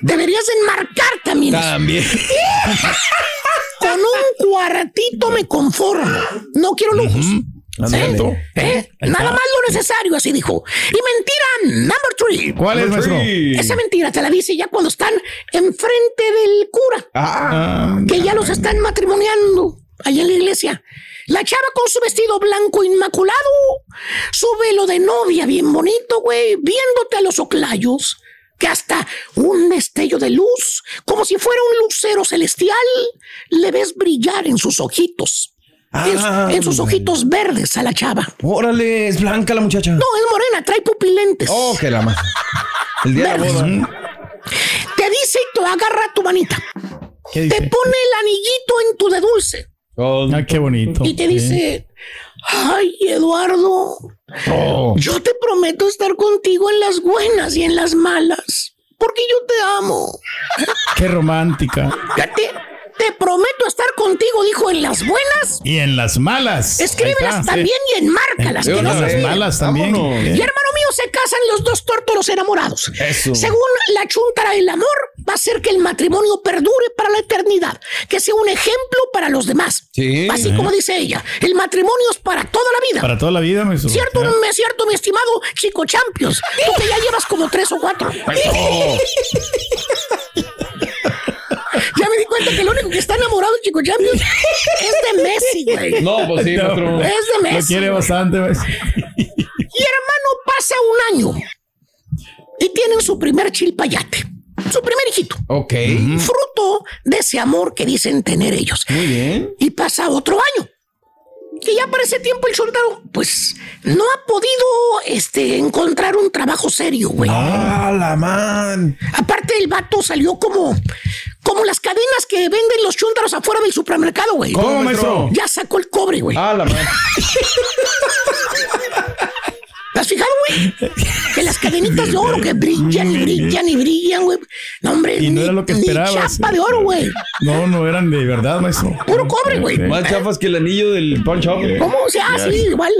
Deberías enmarcar también. También. Con un cuartito me conformo. No quiero lujos. ¿Sí? ¿Eh? Nada más lo necesario, así dijo. Y mentira number three. ¿Cuál es? Esa mentira te la dice ya cuando están enfrente del cura. Ah, que ya los están matrimoniando allá en la iglesia. La chava con su vestido blanco inmaculado, su velo de novia bien bonito, güey, viéndote a los oclayos, que hasta un destello de luz, como si fuera un lucero celestial, le ves brillar en sus ojitos. Ah, en sus ojitos verdes a la chava. Órale, es blanca la muchacha. No, es morena, trae pupilentes. Oh, que la más. El día de la boda. Te dice y te agarra tu manita. ¿Qué Te pone el anillito en tu de dulce. Ah, qué bonito. Y te dice, ay, Eduardo, Oh. yo te prometo estar contigo en las buenas y en las malas, porque yo te amo. Qué romántica. Fíjate, te prometo estar contigo, dijo, en las buenas. Y en las malas. Escríbelas está, también sí. y enmárcalas. En que no las se- malas también. Vámonos. Y hermano mío, se casan los dos tórtolos enamorados. Eso. Según la chuntara, el amor va a hacer que el matrimonio perdure para la eternidad, que sea un ejemplo para los demás. Sí. Así como dice ella, el matrimonio es para toda la vida. Para toda la vida, maestro. ¿Cierto, Ya. me cierto, mi estimado Chico Champions? Tú que ya llevas como tres o cuatro. cuenta que el único que está enamorado de Chico Champions es de Messi, güey. No, pues sí, maestro. Es de Lo Messi. quiere güey. bastante, maestro. Y hermano, pasa un año y tienen su primer chilpayate, su primer hijito. Ok. Fruto de ese amor que dicen tener ellos. Muy bien. Y pasa otro año. Que ya para ese tiempo el soldado, pues, no ha podido este, encontrar un trabajo serio, güey. Ah, la man. Aparte, el vato salió como, como las cadenas que venden los chúntaros afuera del supermercado, güey. ¿Cómo, maestro? Ya sacó el cobre, güey. Ah, la. ¿Te has fijado, güey? Que las cadenitas de oro que brillan y brillan y brillan, güey. No, hombre, Y no ni- era lo que esperabas. chapa de oro, güey. No, no eran de verdad, maestro. Puro cobre, güey. Más chafas que el anillo del punch up. ¿Cómo se hace? igual.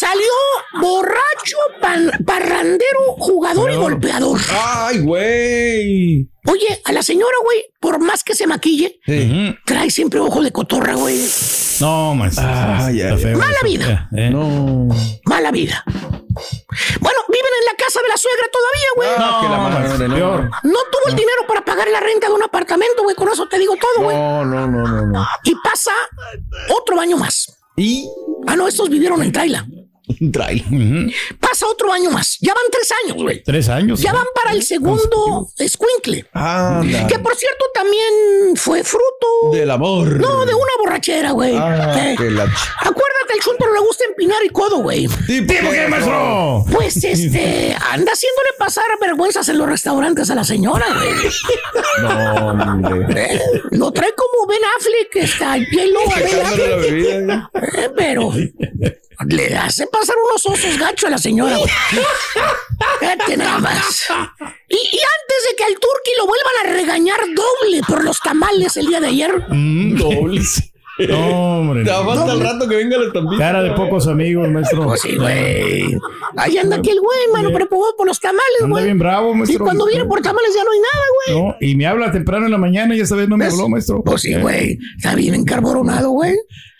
Salió borracho, pan- parrandero, jugador y golpeador. Ay, güey. Oye, a la señora, güey, por más que se maquille, Sí. trae siempre ojo de cotorra, güey. No, feo Mala vida. Eh, eh. No. Mala vida. Bueno, viven en la casa de la suegra todavía, güey. Ah, que la No, madre, no. peor. No tuvo el dinero para pagar la renta de un apartamento, güey. Con eso te digo todo, güey. No, no, no, no, no. Y pasa otro año más. Y Ah, no, estos vivieron en Traila. Un. Pasa otro año más. Ya van tres años, güey. Tres años. Ya van para el segundo escuincle. Anda. Que por cierto también fue fruto. Del amor. No, de una borrachera, güey. Ah, Eh, que la ch- Acuérdate, al chuntaro le gusta empinar el codo, güey. Sí, ¿por ¿Por qué, maestro? Pues este, anda haciéndole pasar vergüenzas en los restaurantes a la señora, güey. No, hombre. Eh, Lo trae como Ben Affleck, está hielo a Ben Affleck. bebida. Eh, pero le hace pasar unos osos gachos a la señora, güey. Fíjate nada más. Y, y antes de que al turqui lo vuelvan a regañar doble por los tamales el día de ayer, Mm, dobles. No, hombre. Te va el rato que venga la estampita. Cara de pocos amigos, maestro. Pues sí, güey. Ahí anda aquel güey, mano, preocupado por los tamales, güey. bien bravo, Y maestro. cuando viene por tamales ya no hay nada, güey. No, y me habla temprano en la mañana y esta vez no me ¿Ves? habló, maestro. Pues sí, güey. Está bien encarboronado, güey.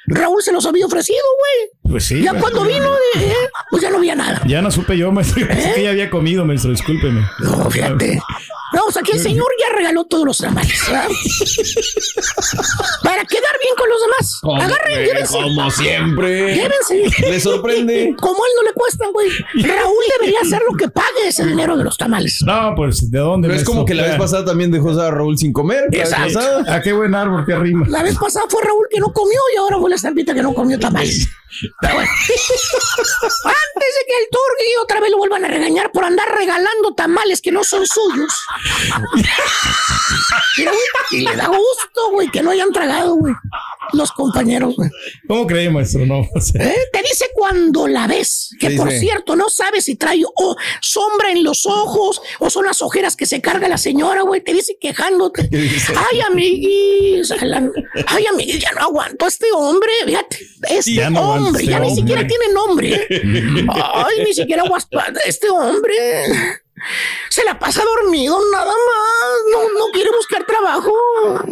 Raúl se los había ofrecido, güey. Pues sí. ya cuando vino, eh, pues ya no había nada. Ya no supe yo, maestro. Pensé que ya había comido, maestro. Discúlpeme. No, fíjate. Vamos, aquí el señor ya regaló todos los tamales. ¿verdad? Para quedar bien con los demás. Como, Agarren, llévense. como siempre. Llévense. Le sorprende. Como a él no le cuestan, güey. Raúl debería hacer lo que pague ese dinero de los tamales. No, pues, ¿de dónde, Pero es como que la vez pasada también dejó a Raúl sin comer. Exacto. pasada. Ah, qué buen árbol que arrima. La vez pasada fue Raúl que no comió y ahora fue la estampita que no comió tamales. Pero bueno. Antes de que el Turgui otra vez lo vuelvan a regañar por andar regalando tamales que no son suyos. Mira, güey, y le da gusto, güey, que no hayan tragado, güey. Los compañeros, güey. ¿Cómo cree, maestro? No, o sea, ¿Eh? Te dice cuando la ves, que ¿Qué por cierto no sabes si trae o sombra en los ojos o son las ojeras que se carga la señora, güey. Te dice quejándote. Ay, amiguis, ay, amiguis, ya no aguanto a este hombre, fíjate, este Ya no aguanto hombre, este ya ni hombre. siquiera tiene nombre. ¿eh? Ay, ni siquiera aguaspa, este hombre. Se la pasa dormido nada más. No, no quiere buscar trabajo.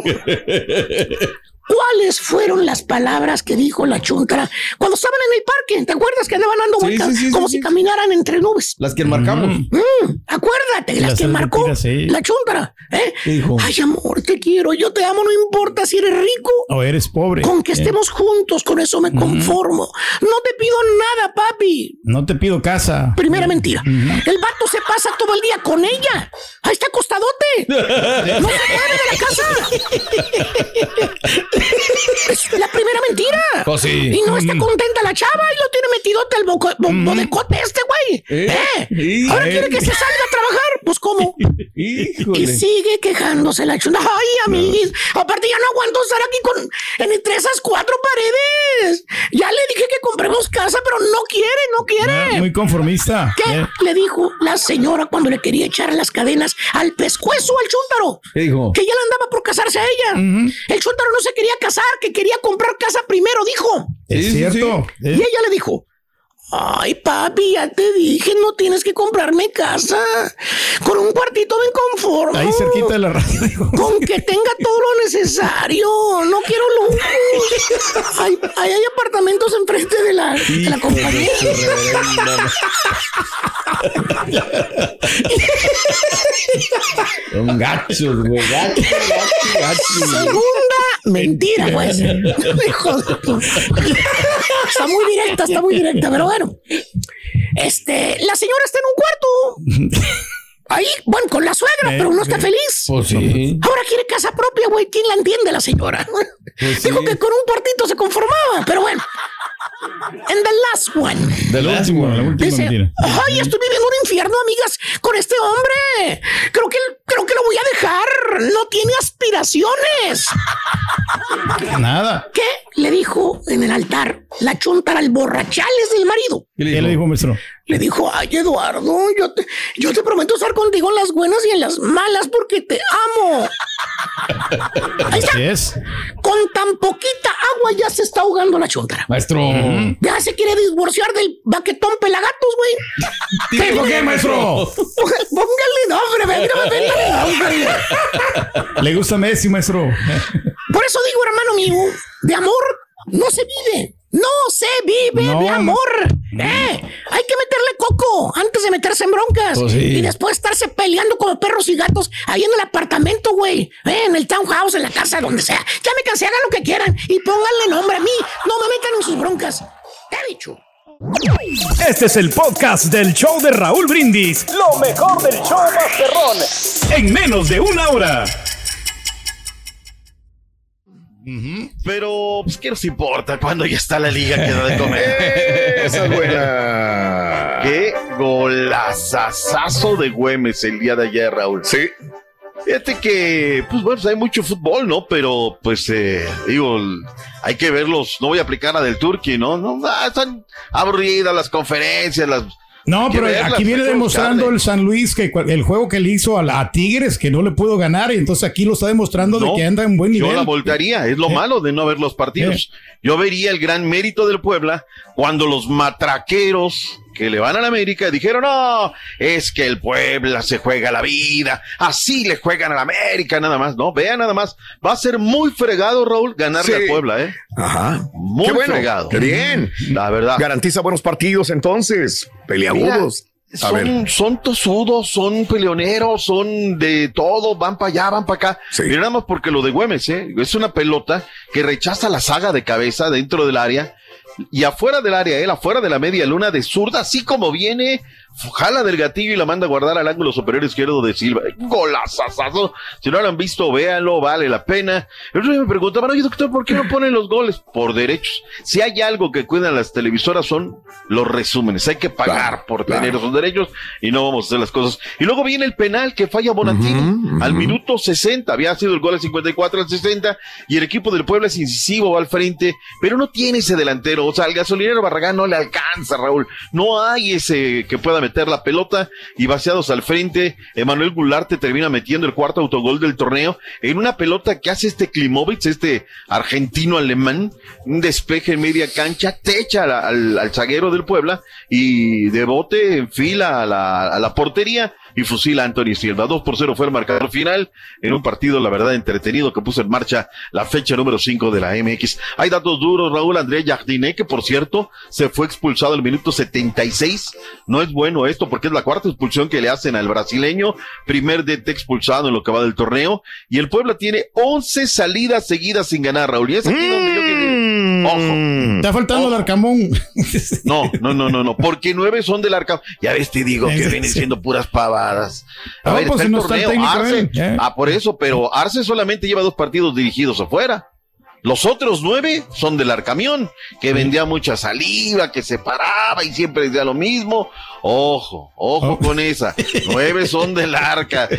¿Cuáles fueron las palabras que dijo la chuntara cuando estaban en el parque? ¿Te acuerdas que andaban dando vueltas sí, sí, como sí, si sí. caminaran entre nubes? Las que marcamos. Mm, acuérdate, las Las que marcó mentiras, la chuntara. ¿eh? ¿Qué dijo? Ay, amor, te quiero, yo te amo, no importa si eres rico. o eres pobre. Con que Eh, estemos juntos, con eso me conformo. No te pido nada, papi. No te pido casa. Primera mentira. El vato se pasa todo el día con ella. Ahí está acostadote. No se mueve de la casa. Es la primera mentira. Pues sí. Y no está contenta la chava y lo tiene metidote al bodecote este, güey. ¿Eh? ¿Eh? Ahora ¿Eh? quiere que se salga. Pues, ¿cómo? Y sigue quejándose la chunda. Ay, amiguis. Aparte, ya no aguanto estar aquí con en- entre esas cuatro paredes. Ya le dije que compremos casa, pero no quiere, no quiere. Ah, Muy conformista. ¿Qué Eh, le dijo la señora cuando le quería echar las cadenas al pescuezo al chúntaro? ¿Qué dijo? Que ya le andaba por casarse a ella. El chúntaro no se quería casar, que quería comprar casa primero, dijo. Es cierto. Y ella le dijo, ay papi, ya te dije, no tienes que comprarme casa. Con un cuartito me conformo. Ahí cerquita de la radio. Con que tenga todo lo necesario. No quiero lujos. Hay, hay, hay apartamentos enfrente de la, de la compañía. Son gachos, güey. Gachos, gachos, gachos. Segunda mentira, pues. De tu- Está muy directa, está muy directa, pero bueno. Este, la señora está en un cuarto. Ahí, bueno, con la suegra, Eh, pero no está eh. feliz. Pues sí. Ahora quiere casa propia, güey. ¿Quién la entiende, la señora? Pues Dijo sí. que con un cuartito se conformaba, pero bueno. En the last one. Del La último. última, la última Dice, mentira. ay, estoy viviendo un infierno, amigas, con este hombre. Creo que, creo que lo voy a dejar. No tiene aspiraciones. Nada. ¿Qué le dijo en el altar la chuntara al borrachales del marido? ¿Qué ¿Qué le dijo, maestro? Le dijo, ay, Eduardo, yo te, yo te prometo estar contigo en las buenas y en las malas porque te amo. Ahí está. Así es. Con tan poquita agua ya se está ahogando la chuntara. Maestro. Ya se quiere divorciar del baquetón pelagatos, güey. ¿Qué dijo qué, maestro? Póngale nombre, nombre. Le gusta Messi, maestro. Por eso digo, hermano mío, de amor no se vive. No se vive No, de no. amor. Eh, hay que meterle coco antes de meterse en broncas. Pues sí. Y después estarse peleando como perros y gatos ahí en el apartamento, güey. Eh, en el townhouse, en la casa, donde sea. Ya me cansé, hagan lo que quieran. Y pónganle nombre a mí. No me metan en sus broncas. Te he dicho. Este es el podcast del show de Raúl Brindis. Lo mejor del show Masterrón. En menos de una hora. Pero, pues, ¿qué nos importa cuando ya está la liga que da de comer? Esa es buena. Qué golazazazo de Güemes el día de ayer, Raúl. Sí. Fíjate que, pues bueno, pues, hay mucho fútbol, ¿no? Pero, pues, eh, digo, hay que verlos. No voy a aplicar la del Turqui, ¿no? No, ah, están aburridas las conferencias, las No, pero verlas, aquí viene demostrando buscarle. el San Luis que el juego que le hizo a, la- a Tigres que no le pudo ganar y entonces aquí lo está demostrando de que anda en buen nivel. Yo la voltaría, es lo malo de no ver los partidos. Yo vería el gran mérito del Puebla cuando los matraqueros que le van a la América dijeron, no, es que el Puebla se juega la vida, así le juegan a la América nada más, no, vean nada más, va a ser muy fregado, Raúl, ganarle Sí. a Puebla, ¿eh? Ajá. Muy Qué bueno, fregado. qué bien. La verdad. Garantiza buenos partidos entonces. Peleagudos. Son, son tosudos, son peleoneros, son de todo, van para allá, van para acá. Mira nada más porque lo de Güemes, ¿eh? es una pelota que rechaza la saga de cabeza dentro del área y afuera del área, él afuera de la media luna de zurda, así como viene, jala del gatillo y la manda a guardar al ángulo superior izquierdo de Silva. Golazazazo. Si no lo han visto, véanlo, vale la pena. El otro día me preguntaban, oye doctor, ¿por qué no ponen los goles? Por derechos. Si hay algo que cuidan las televisoras son los resúmenes. Hay que pagar por tener esos derechos y no vamos a hacer las cosas. Y luego viene el penal que falla Bonatini al minuto 60. Había sido el gol al 54 al 60 y el equipo del Puebla es incisivo, va al frente, pero no tiene ese delantero. O sea, al gasolinero Barragán no le alcanza, Raúl. No hay ese que pueda meter la pelota y vaciados al frente. Emanuel Gularte termina metiendo el cuarto autogol del torneo en una pelota que hace este Klimovic, este argentino alemán, un despeje en media cancha, techa al, al, al zaguero del Puebla y de bote enfila a la, a la portería y fusila a Anthony Silva. 2 por 0 fue el marcador final en un partido, la verdad, entretenido que puso en marcha la fecha número 5 de la MX. Hay datos duros, Raúl André Jardiné, que por cierto se fue expulsado al minuto 76. No es bueno esto porque es la cuarta expulsión que le hacen al brasileño. Primer DT expulsado en lo que va del torneo. Y el Puebla tiene 11 salidas seguidas sin ganar, Raúl. Y es aquí donde yo quiero- Ojo. Está faltando el Arcamón. No, no, no, no, no, porque nueve son del arca. Ya ves, te digo que vienen siendo puras pavadas. A No, ver, pues está si el no está el Arce. él, ya. Ah, por eso, pero Arce solamente lleva dos partidos dirigidos afuera. Los otros nueve son del Arcamión, que vendía mucha saliva, que se paraba y siempre decía lo mismo. Ojo, ojo Oh. con esa. Nueve son del Arca.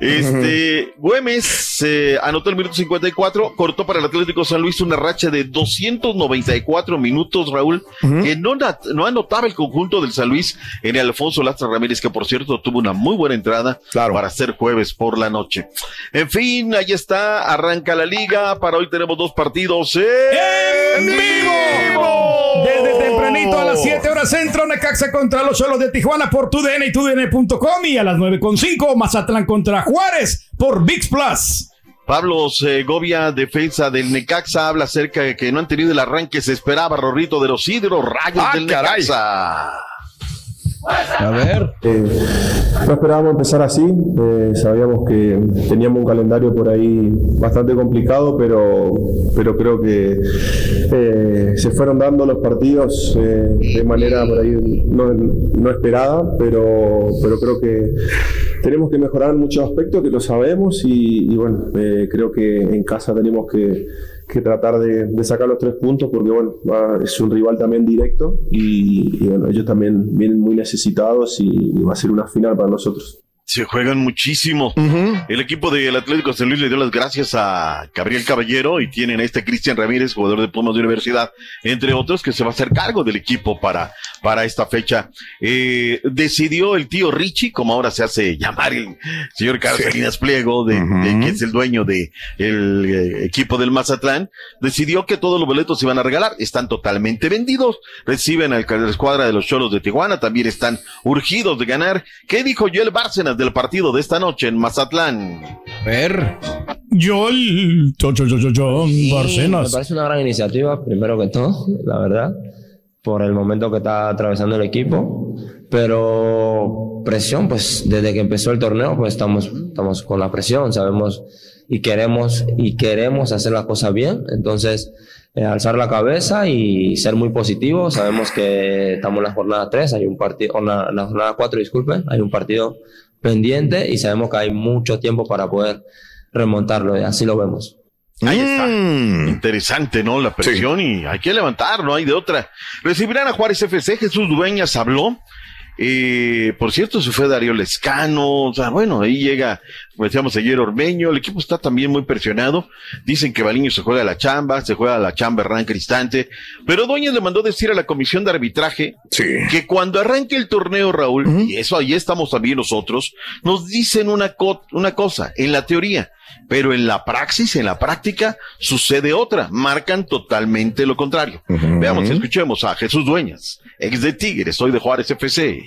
Este, Güemes eh, anotó el minuto 54, cortó para el Atlético San Luis una racha de 294 minutos, Raúl, que no, no anotaba el conjunto del San Luis en el Alfonso Lastra Ramírez, que por cierto tuvo una muy buena entrada para ser jueves por la noche. En fin, ahí está, arranca la liga, para hoy tenemos dos partidos en, vivo. Desde tempranito a las 7 horas centro, Necaxa contra los Cholos de Tijuana por TUDN y TUDN.com y a las 9.5 Mazatlán contra Juárez por VIX Plus. Pablo Segovia, defensa del Necaxa, habla acerca de que no han tenido el arranque que se esperaba, Rorrito de los Hidros, rayos Ah, del Necaxa. A ver. no esperábamos empezar así. eh, sabíamos que teníamos un calendario por ahí bastante complicado, pero, pero creo que eh, se fueron dando los partidos eh, de manera por ahí no, no esperada, pero, pero creo que tenemos que mejorar en muchos aspectos, que lo sabemos, y, bueno, eh, creo que en casa tenemos que que tratar de, sacar los tres puntos porque bueno va- es un rival también directo y, bueno ellos también vienen muy necesitados y va a ser una final para nosotros. Se juegan muchísimo. El equipo del Atlético San Luis le dio las gracias a Gabriel Caballero y tienen a este Cristian Ramírez, jugador de Pumas de Universidad, entre otros, que se va a hacer cargo del equipo para, para esta fecha. Eh, decidió el tío Richie, como ahora se hace llamar el señor Carlos Salinas Pliego, de, de- que es el dueño de el eh, equipo del Mazatlán, decidió que todos los boletos se iban a regalar. Están totalmente vendidos. Reciben al la escuadra de los Cholos de Tijuana, también están urgidos de ganar. ¿Qué dijo Joel Bárcenas del partido de esta noche en Mazatlán? ver. Yo, el John, John, John, John Me Barcenas. parece una gran iniciativa, primero que todo, la verdad, por el momento que está atravesando el equipo. Pero presión, pues desde que empezó el torneo, pues estamos, estamos con la presión, sabemos y queremos, y queremos hacer las cosas bien. Entonces, eh, alzar la cabeza y ser muy positivos. Sabemos que estamos en la jornada 3, hay un partido, la, en la jornada 4, disculpen, hay un partido pendiente y sabemos que hay mucho tiempo para poder remontarlo, y así lo vemos. Ahí está. Interesante, ¿no? La presión y hay que levantar, no hay de otra. Recibirán a Juárez FC, Jesús Dueñas habló. Eh, por cierto, se fue Darío Lescano, o sea, bueno, ahí llega como decíamos ayer, Ormeño, el equipo está también muy presionado. Dicen que Baliño se juega la chamba, se juega la chamba Hernán Cristante, pero Dueñas le mandó decir a la comisión de arbitraje que cuando arranque el torneo, Raúl, y eso ahí estamos también nosotros, nos dicen una, co- una cosa, en la teoría, pero en la praxis, en la práctica, sucede otra, marcan totalmente lo contrario. Veamos, escuchemos a Jesús Dueñas, ex de Tigres, soy de Juárez FC.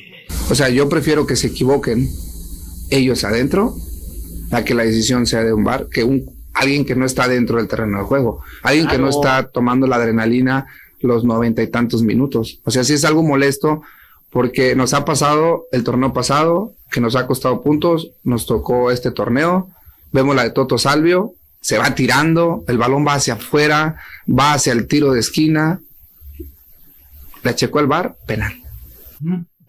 O sea, yo prefiero que se equivoquen ellos adentro a que la decisión sea de un bar, que un alguien que no está dentro del terreno de juego, alguien que no está tomando la adrenalina los noventa y tantos minutos. O sea, sí es algo molesto porque nos ha pasado el torneo pasado, que nos ha costado puntos, nos tocó este torneo, vemos la de Toto Salvio, se va tirando, el balón va hacia afuera, va hacia el tiro de esquina, la checó el bar, penal.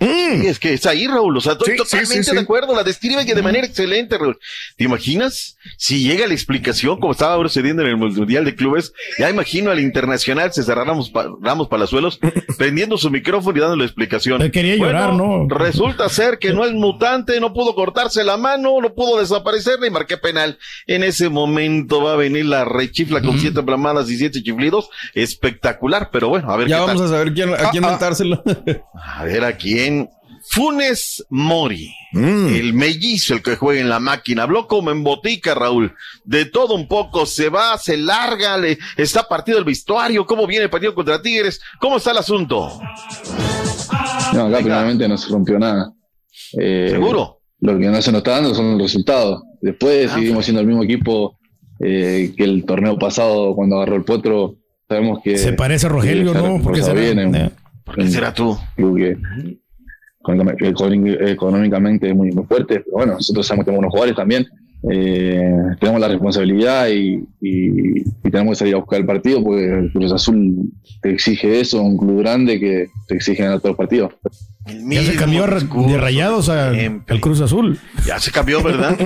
Sí, es que es ahí, Raúl. O sea, estoy Sí, totalmente sí, de acuerdo. La describe que de manera excelente, Raúl. ¿Te imaginas? Si llega la explicación, como estaba procediendo en el Mundial de Clubes, ya imagino al internacional César Ramos, Pa- Ramos Palazuelos prendiendo su micrófono y dando la explicación. Él quería llorar, ¿no? Resulta ser que no es mutante, no pudo cortarse la mano, no pudo desaparecerle y marqué penal. En ese momento va a venir la rechifla con siete plamadas y siete chiflidos. Espectacular, pero bueno, a ver Ya qué vamos tal. a saber quién, a quién Ah, ah. A ver a quién. Funes Mori, el mellizo, el que juega en la máquina, habló como en botica, Raúl. De todo un poco, se va, se larga, le, está partido el vestuario, cómo viene el partido contra Tigres, cómo está el asunto. No, acá primeramente no se rompió nada. Eh, ¿Seguro? Lo que no se nos está dando son los resultados. Después Ah, seguimos siendo el mismo equipo eh, que el torneo pasado cuando agarró el potro. Sabemos que. Se parece a Rogelio, ¿no? ¿Por qué reforzado será? bien en- Eh. ¿Por qué será tú? Digo que económicamente muy, muy fuerte, pero bueno, nosotros que tenemos unos jugadores también. Eh, tenemos la responsabilidad y, y- y tenemos que salir a buscar el partido porque el Cruz Azul te exige eso, un club grande que te exige ganar todos los partidos. Ya se cambió ra- de rayados al Cruz Azul. Ya se cambió, ¿verdad?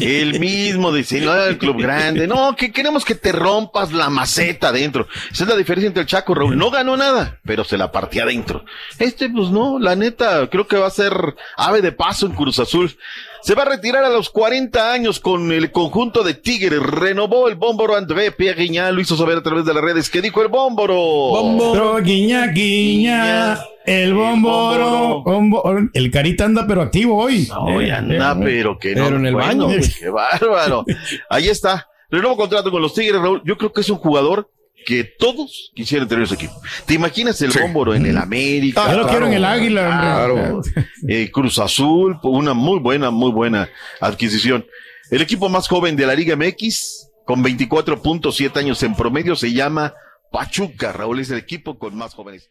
El mismo dice, no, el club grande. No, que queremos que te rompas la maceta adentro. Esa es la diferencia entre el Chaco, Raúl. No ganó nada, pero se la partía adentro. Este, pues no, la neta, creo que va a ser ave de paso en Cruz Azul. Se va a retirar a los 40 años con el conjunto de Tigres. Renovó el bómboro André Pierre Guiñá, lo hizo saber a través de las redes. ¿Qué dijo el bómboro? Pero guiña, guiña, el bomboro, bombo- el carita anda pero activo hoy. Hoy Eh, anda, eh, pero que no. Pero en el Bueno, baño. Qué bárbaro. Ahí está. Renuevo contrato con los Tigres, Raúl. Yo creo que es un jugador que todos quisieran tener en su equipo. ¿Te imaginas el Bómboro en el América? Ah, yo lo quiero en el Águila. Claro. Eh, Cruz Azul, una muy buena, muy buena adquisición. El equipo más joven de la Liga MX, con 24.7 años en promedio, se llama Pachuca. Raúl es el equipo con más jóvenes.